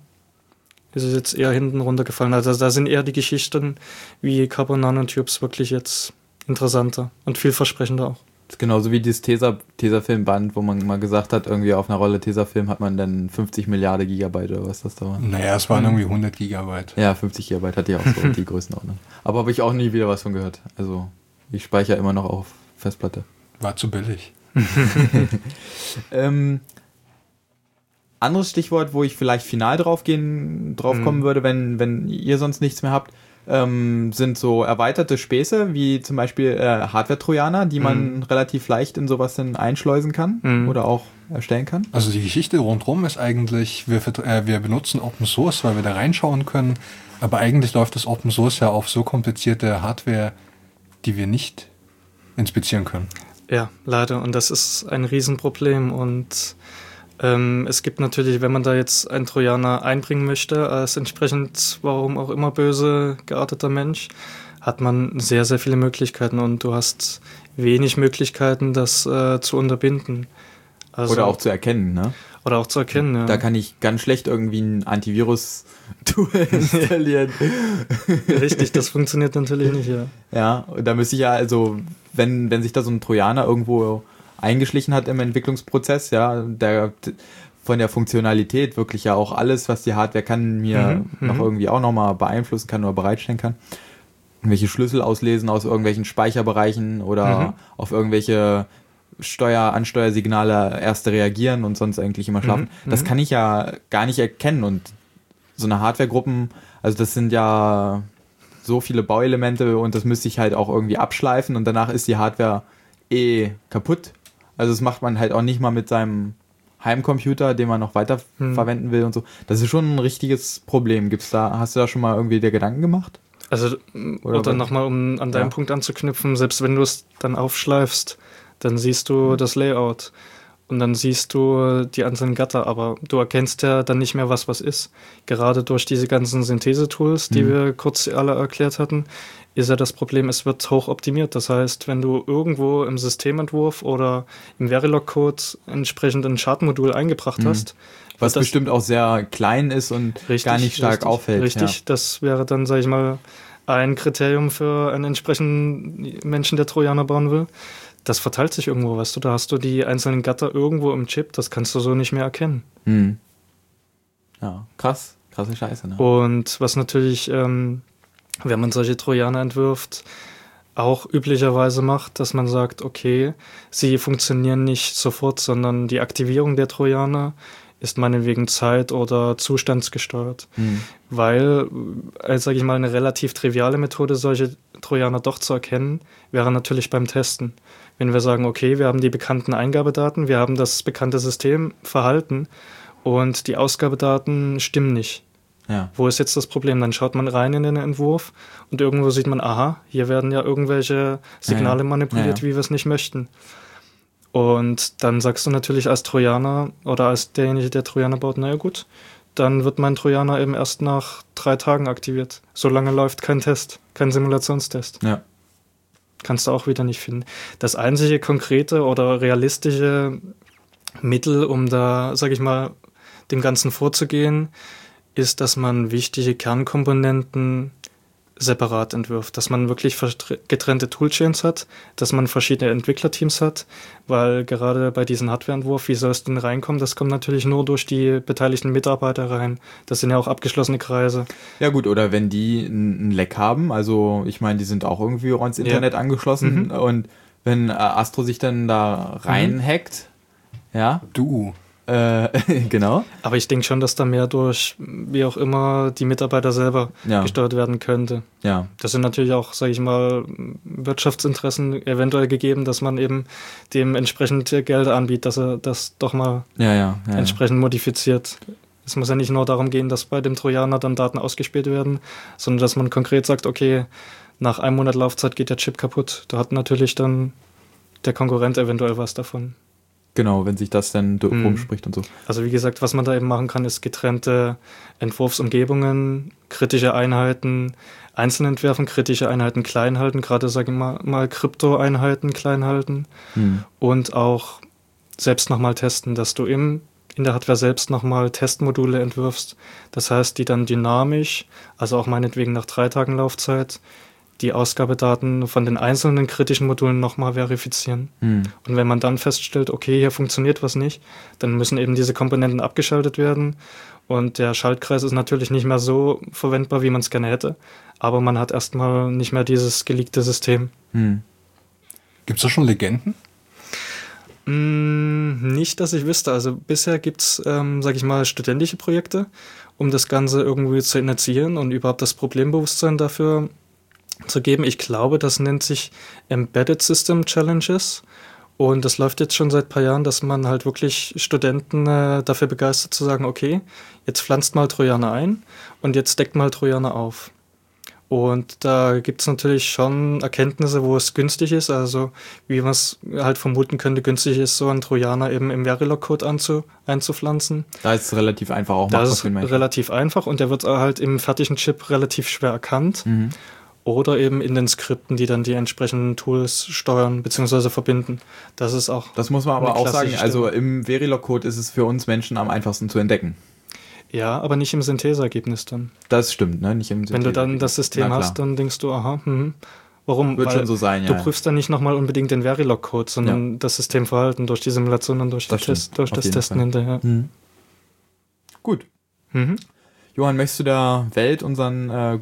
[SPEAKER 2] ist es jetzt eher hinten runtergefallen. Also da sind eher die Geschichten wie Carbon Nanotubes wirklich jetzt interessanter und vielversprechender auch.
[SPEAKER 1] Genauso wie dieses Tesa, Tesafilm-Band, wo man mal gesagt hat, irgendwie auf einer Rolle Tesafilm hat man dann 50 Milliarden Gigabyte oder was das da war.
[SPEAKER 3] Naja, es waren mhm. irgendwie 100 Gigabyte.
[SPEAKER 1] Ja, 50 Gigabyte hatte ich auch so die Größenordnung. Aber habe ich auch nie wieder was von gehört. Also ich speichere immer noch auf Festplatte.
[SPEAKER 3] War zu billig.
[SPEAKER 1] ähm, anderes Stichwort, wo ich vielleicht final drauf gehen, drauf kommen mhm. würde, wenn, wenn ihr sonst nichts mehr habt ähm, sind so erweiterte Späße, wie zum Beispiel äh, Hardware-Trojaner, die man mhm. relativ leicht in sowas dann einschleusen kann mhm. oder auch erstellen kann.
[SPEAKER 3] Also die Geschichte rundherum ist eigentlich, wir, äh, wir benutzen Open Source, weil wir da reinschauen können, aber eigentlich läuft das Open Source ja auf so komplizierte Hardware, die wir nicht inspizieren können.
[SPEAKER 2] Ja, leider. Und das ist ein Riesenproblem und ähm, es gibt natürlich, wenn man da jetzt einen Trojaner einbringen möchte, als entsprechend, warum auch immer böse gearteter Mensch, hat man sehr, sehr viele Möglichkeiten und du hast wenig Möglichkeiten, das äh, zu unterbinden.
[SPEAKER 1] Also, Oder auch zu erkennen, ne?
[SPEAKER 2] Oder auch zu erkennen, ja.
[SPEAKER 1] Da kann ich ganz schlecht irgendwie ein Antivirus-Tool installieren.
[SPEAKER 2] Richtig, das funktioniert natürlich nicht, ja.
[SPEAKER 1] Ja, da müsste ich ja, also, wenn, wenn sich da so ein Trojaner irgendwo eingeschlichen hat im Entwicklungsprozess, ja, der von der Funktionalität wirklich ja auch alles, was die Hardware kann, mir mhm, noch mhm. irgendwie auch nochmal beeinflussen kann oder bereitstellen kann. Irgendwelche Schlüssel auslesen aus irgendwelchen Speicherbereichen oder mhm. auf irgendwelche Steuer, Ansteuersignale erste reagieren und sonst eigentlich immer schaffen. Mhm. Das mhm. kann ich ja gar nicht erkennen und so eine Hardwaregruppen, also das sind ja so viele Bauelemente und das müsste ich halt auch irgendwie abschleifen und danach ist die Hardware eh kaputt. Also das macht man halt auch nicht mal mit seinem Heimcomputer, den man noch weiter hm. verwenden will und so. Das ist schon ein richtiges Problem. Gibt's da, hast du da schon mal irgendwie dir Gedanken gemacht?
[SPEAKER 2] Also, oder, oder nochmal, um an deinen ja. Punkt anzuknüpfen, selbst wenn du es dann aufschleifst, dann siehst du das Layout und dann siehst du die einzelnen Gatter, aber du erkennst ja dann nicht mehr, was was ist. Gerade durch diese ganzen Synthese-Tools, die mhm. wir kurz alle erklärt hatten, ist ja das Problem, es wird hoch optimiert. Das heißt, wenn du irgendwo im Systementwurf oder im Verilog-Code entsprechend ein Chartmodul eingebracht mhm. hast,
[SPEAKER 1] was bestimmt auch sehr klein ist und richtig, gar nicht stark
[SPEAKER 2] richtig,
[SPEAKER 1] auffällt.
[SPEAKER 2] Richtig, ja. das wäre dann, sage ich mal, ein Kriterium für einen entsprechenden Menschen, der Trojaner bauen will das verteilt sich irgendwo, weißt du, da hast du die einzelnen Gatter irgendwo im Chip, das kannst du so nicht mehr erkennen. Hm.
[SPEAKER 1] Ja, krass, krasse Scheiße. Ne?
[SPEAKER 2] Und was natürlich, ähm, wenn man solche Trojaner entwirft, auch üblicherweise macht, dass man sagt, okay, sie funktionieren nicht sofort, sondern die Aktivierung der Trojaner ist meinetwegen zeit- oder zustandsgesteuert. Mhm. Weil, als äh, sage ich mal, eine relativ triviale Methode, solche Trojaner doch zu erkennen, wäre natürlich beim Testen. Wenn wir sagen, okay, wir haben die bekannten Eingabedaten, wir haben das bekannte Systemverhalten und die Ausgabedaten stimmen nicht. Ja. Wo ist jetzt das Problem? Dann schaut man rein in den Entwurf und irgendwo sieht man, aha, hier werden ja irgendwelche Signale ja, ja. manipuliert, wie wir es nicht möchten. Und dann sagst du natürlich als Trojaner oder als derjenige, der Trojaner baut, naja gut, dann wird mein Trojaner eben erst nach drei Tagen aktiviert. Solange läuft kein Test, kein Simulationstest. Ja kannst du auch wieder nicht finden. Das einzige konkrete oder realistische Mittel, um da, sag ich mal, dem Ganzen vorzugehen, ist, dass man wichtige Kernkomponenten separat entwirft, dass man wirklich getrennte Toolchains hat, dass man verschiedene Entwicklerteams hat, weil gerade bei diesem Hardwareentwurf, wie soll es denn reinkommen? Das kommt natürlich nur durch die beteiligten Mitarbeiter rein. Das sind ja auch abgeschlossene Kreise.
[SPEAKER 1] Ja gut, oder wenn die ein Leck haben, also ich meine, die sind auch irgendwie ans Internet ja. angeschlossen mhm. und wenn äh, Astro sich dann da reinhackt, mhm. ja.
[SPEAKER 3] Du.
[SPEAKER 1] Äh, genau.
[SPEAKER 2] Aber ich denke schon, dass da mehr durch, wie auch immer, die Mitarbeiter selber ja. gesteuert werden könnte. Ja. Das sind natürlich auch, sage ich mal, Wirtschaftsinteressen eventuell gegeben, dass man eben dem entsprechend Geld anbietet, dass er das doch mal ja, ja, entsprechend modifiziert. Es muss ja nicht nur darum gehen, dass bei dem Trojaner dann Daten ausgespielt werden, sondern dass man konkret sagt, okay, nach einem Monat Laufzeit geht der Chip kaputt. Da hat natürlich dann der Konkurrent eventuell was davon.
[SPEAKER 1] Genau, wenn sich das dann mhm. rumspricht und so.
[SPEAKER 2] Also wie gesagt, was man da eben machen kann, ist getrennte Entwurfsumgebungen, kritische Einheiten einzeln entwerfen, kritische Einheiten klein halten, gerade sage ich mal, mal Krypto-Einheiten klein halten mhm. und auch selbst nochmal testen, dass du im, in der Hardware selbst nochmal Testmodule entwirfst. Das heißt, die dann dynamisch, also auch meinetwegen nach drei Tagen Laufzeit, die Ausgabedaten von den einzelnen kritischen Modulen nochmal verifizieren. Hm. Und wenn man dann feststellt, okay, hier funktioniert was nicht, dann müssen eben diese Komponenten abgeschaltet werden. Und der Schaltkreis ist natürlich nicht mehr so verwendbar, wie man es gerne hätte. Aber man hat erstmal nicht mehr dieses geleakte System. Hm.
[SPEAKER 3] Gibt es da schon Legenden?
[SPEAKER 2] Mm, nicht, dass ich wüsste. Also bisher gibt es, ähm, sag ich mal, studentische Projekte, um das Ganze irgendwie zu initiieren und überhaupt das Problembewusstsein dafür zu geben. Ich glaube, das nennt sich Embedded System Challenges. Und das läuft jetzt schon seit ein paar Jahren, dass man halt wirklich Studenten äh, dafür begeistert zu sagen, okay, jetzt pflanzt mal Trojaner ein und jetzt deckt mal Trojaner auf. Und da gibt es natürlich schon Erkenntnisse, wo es günstig ist. Also wie man es halt vermuten könnte, günstig ist, so einen Trojaner eben im Verilog-Code einzupflanzen.
[SPEAKER 1] Da ist es relativ einfach auch.
[SPEAKER 2] Das ist relativ einfach und der wird halt im fertigen Chip relativ schwer erkannt. Mhm. Oder eben in den Skripten, die dann die entsprechenden Tools steuern bzw. verbinden. Das ist auch.
[SPEAKER 1] Das muss man aber auch sagen. Also im Verilog-Code ist es für uns Menschen am einfachsten zu entdecken.
[SPEAKER 2] Ja, aber nicht im Syntheseergebnis dann.
[SPEAKER 1] Das stimmt, ne? Nicht im
[SPEAKER 2] Wenn du dann das System hast, dann denkst du, aha, hm, warum?
[SPEAKER 1] Wird Weil schon so sein,
[SPEAKER 2] ja. Du prüfst dann nicht nochmal unbedingt den Verilog-Code, sondern ja. das Systemverhalten durch die Simulation und durch, das, Test, durch das Testen Fall. hinterher. Mhm.
[SPEAKER 1] Gut. Mhm. Johann, möchtest du der Welt, unseren äh,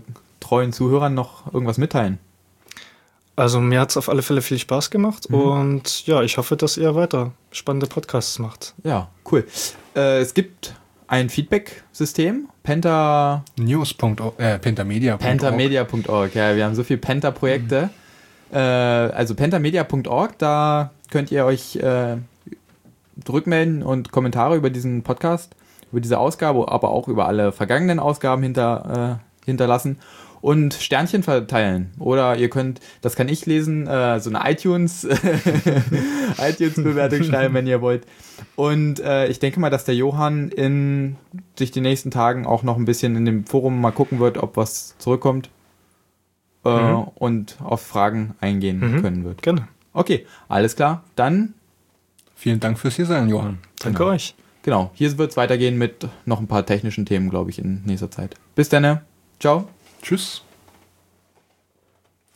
[SPEAKER 1] treuen Zuhörern noch irgendwas mitteilen?
[SPEAKER 2] Also mir hat es auf alle Fälle viel Spaß gemacht mhm. und ja, ich hoffe, dass ihr weiter spannende Podcasts macht.
[SPEAKER 1] Ja, cool. Äh, es gibt ein Feedback-System, Penta...
[SPEAKER 3] News.org, äh, pentamedia.org.
[SPEAKER 1] Pentamedia.org, ja, wir haben so viele Penta-Projekte. Mhm. Äh, also pentamedia.org, da könnt ihr euch äh, rückmelden und Kommentare über diesen Podcast, über diese Ausgabe, aber auch über alle vergangenen Ausgaben hinter, äh, hinterlassen und Sternchen verteilen. Oder ihr könnt, das kann ich lesen, äh, so eine iTunes, iTunes-Bewertung schreiben, wenn ihr wollt. Und äh, ich denke mal, dass der Johann in sich die nächsten Tagen auch noch ein bisschen in dem Forum mal gucken wird, ob was zurückkommt äh, mhm. und auf Fragen eingehen mhm. können wird.
[SPEAKER 2] Gerne.
[SPEAKER 1] Okay, alles klar. Dann
[SPEAKER 3] vielen Dank fürs hier sein, Johann.
[SPEAKER 2] Danke genau. euch.
[SPEAKER 1] Genau, hier wird es weitergehen mit noch ein paar technischen Themen, glaube ich, in nächster Zeit. Bis dann. Ciao.
[SPEAKER 3] Tschüss.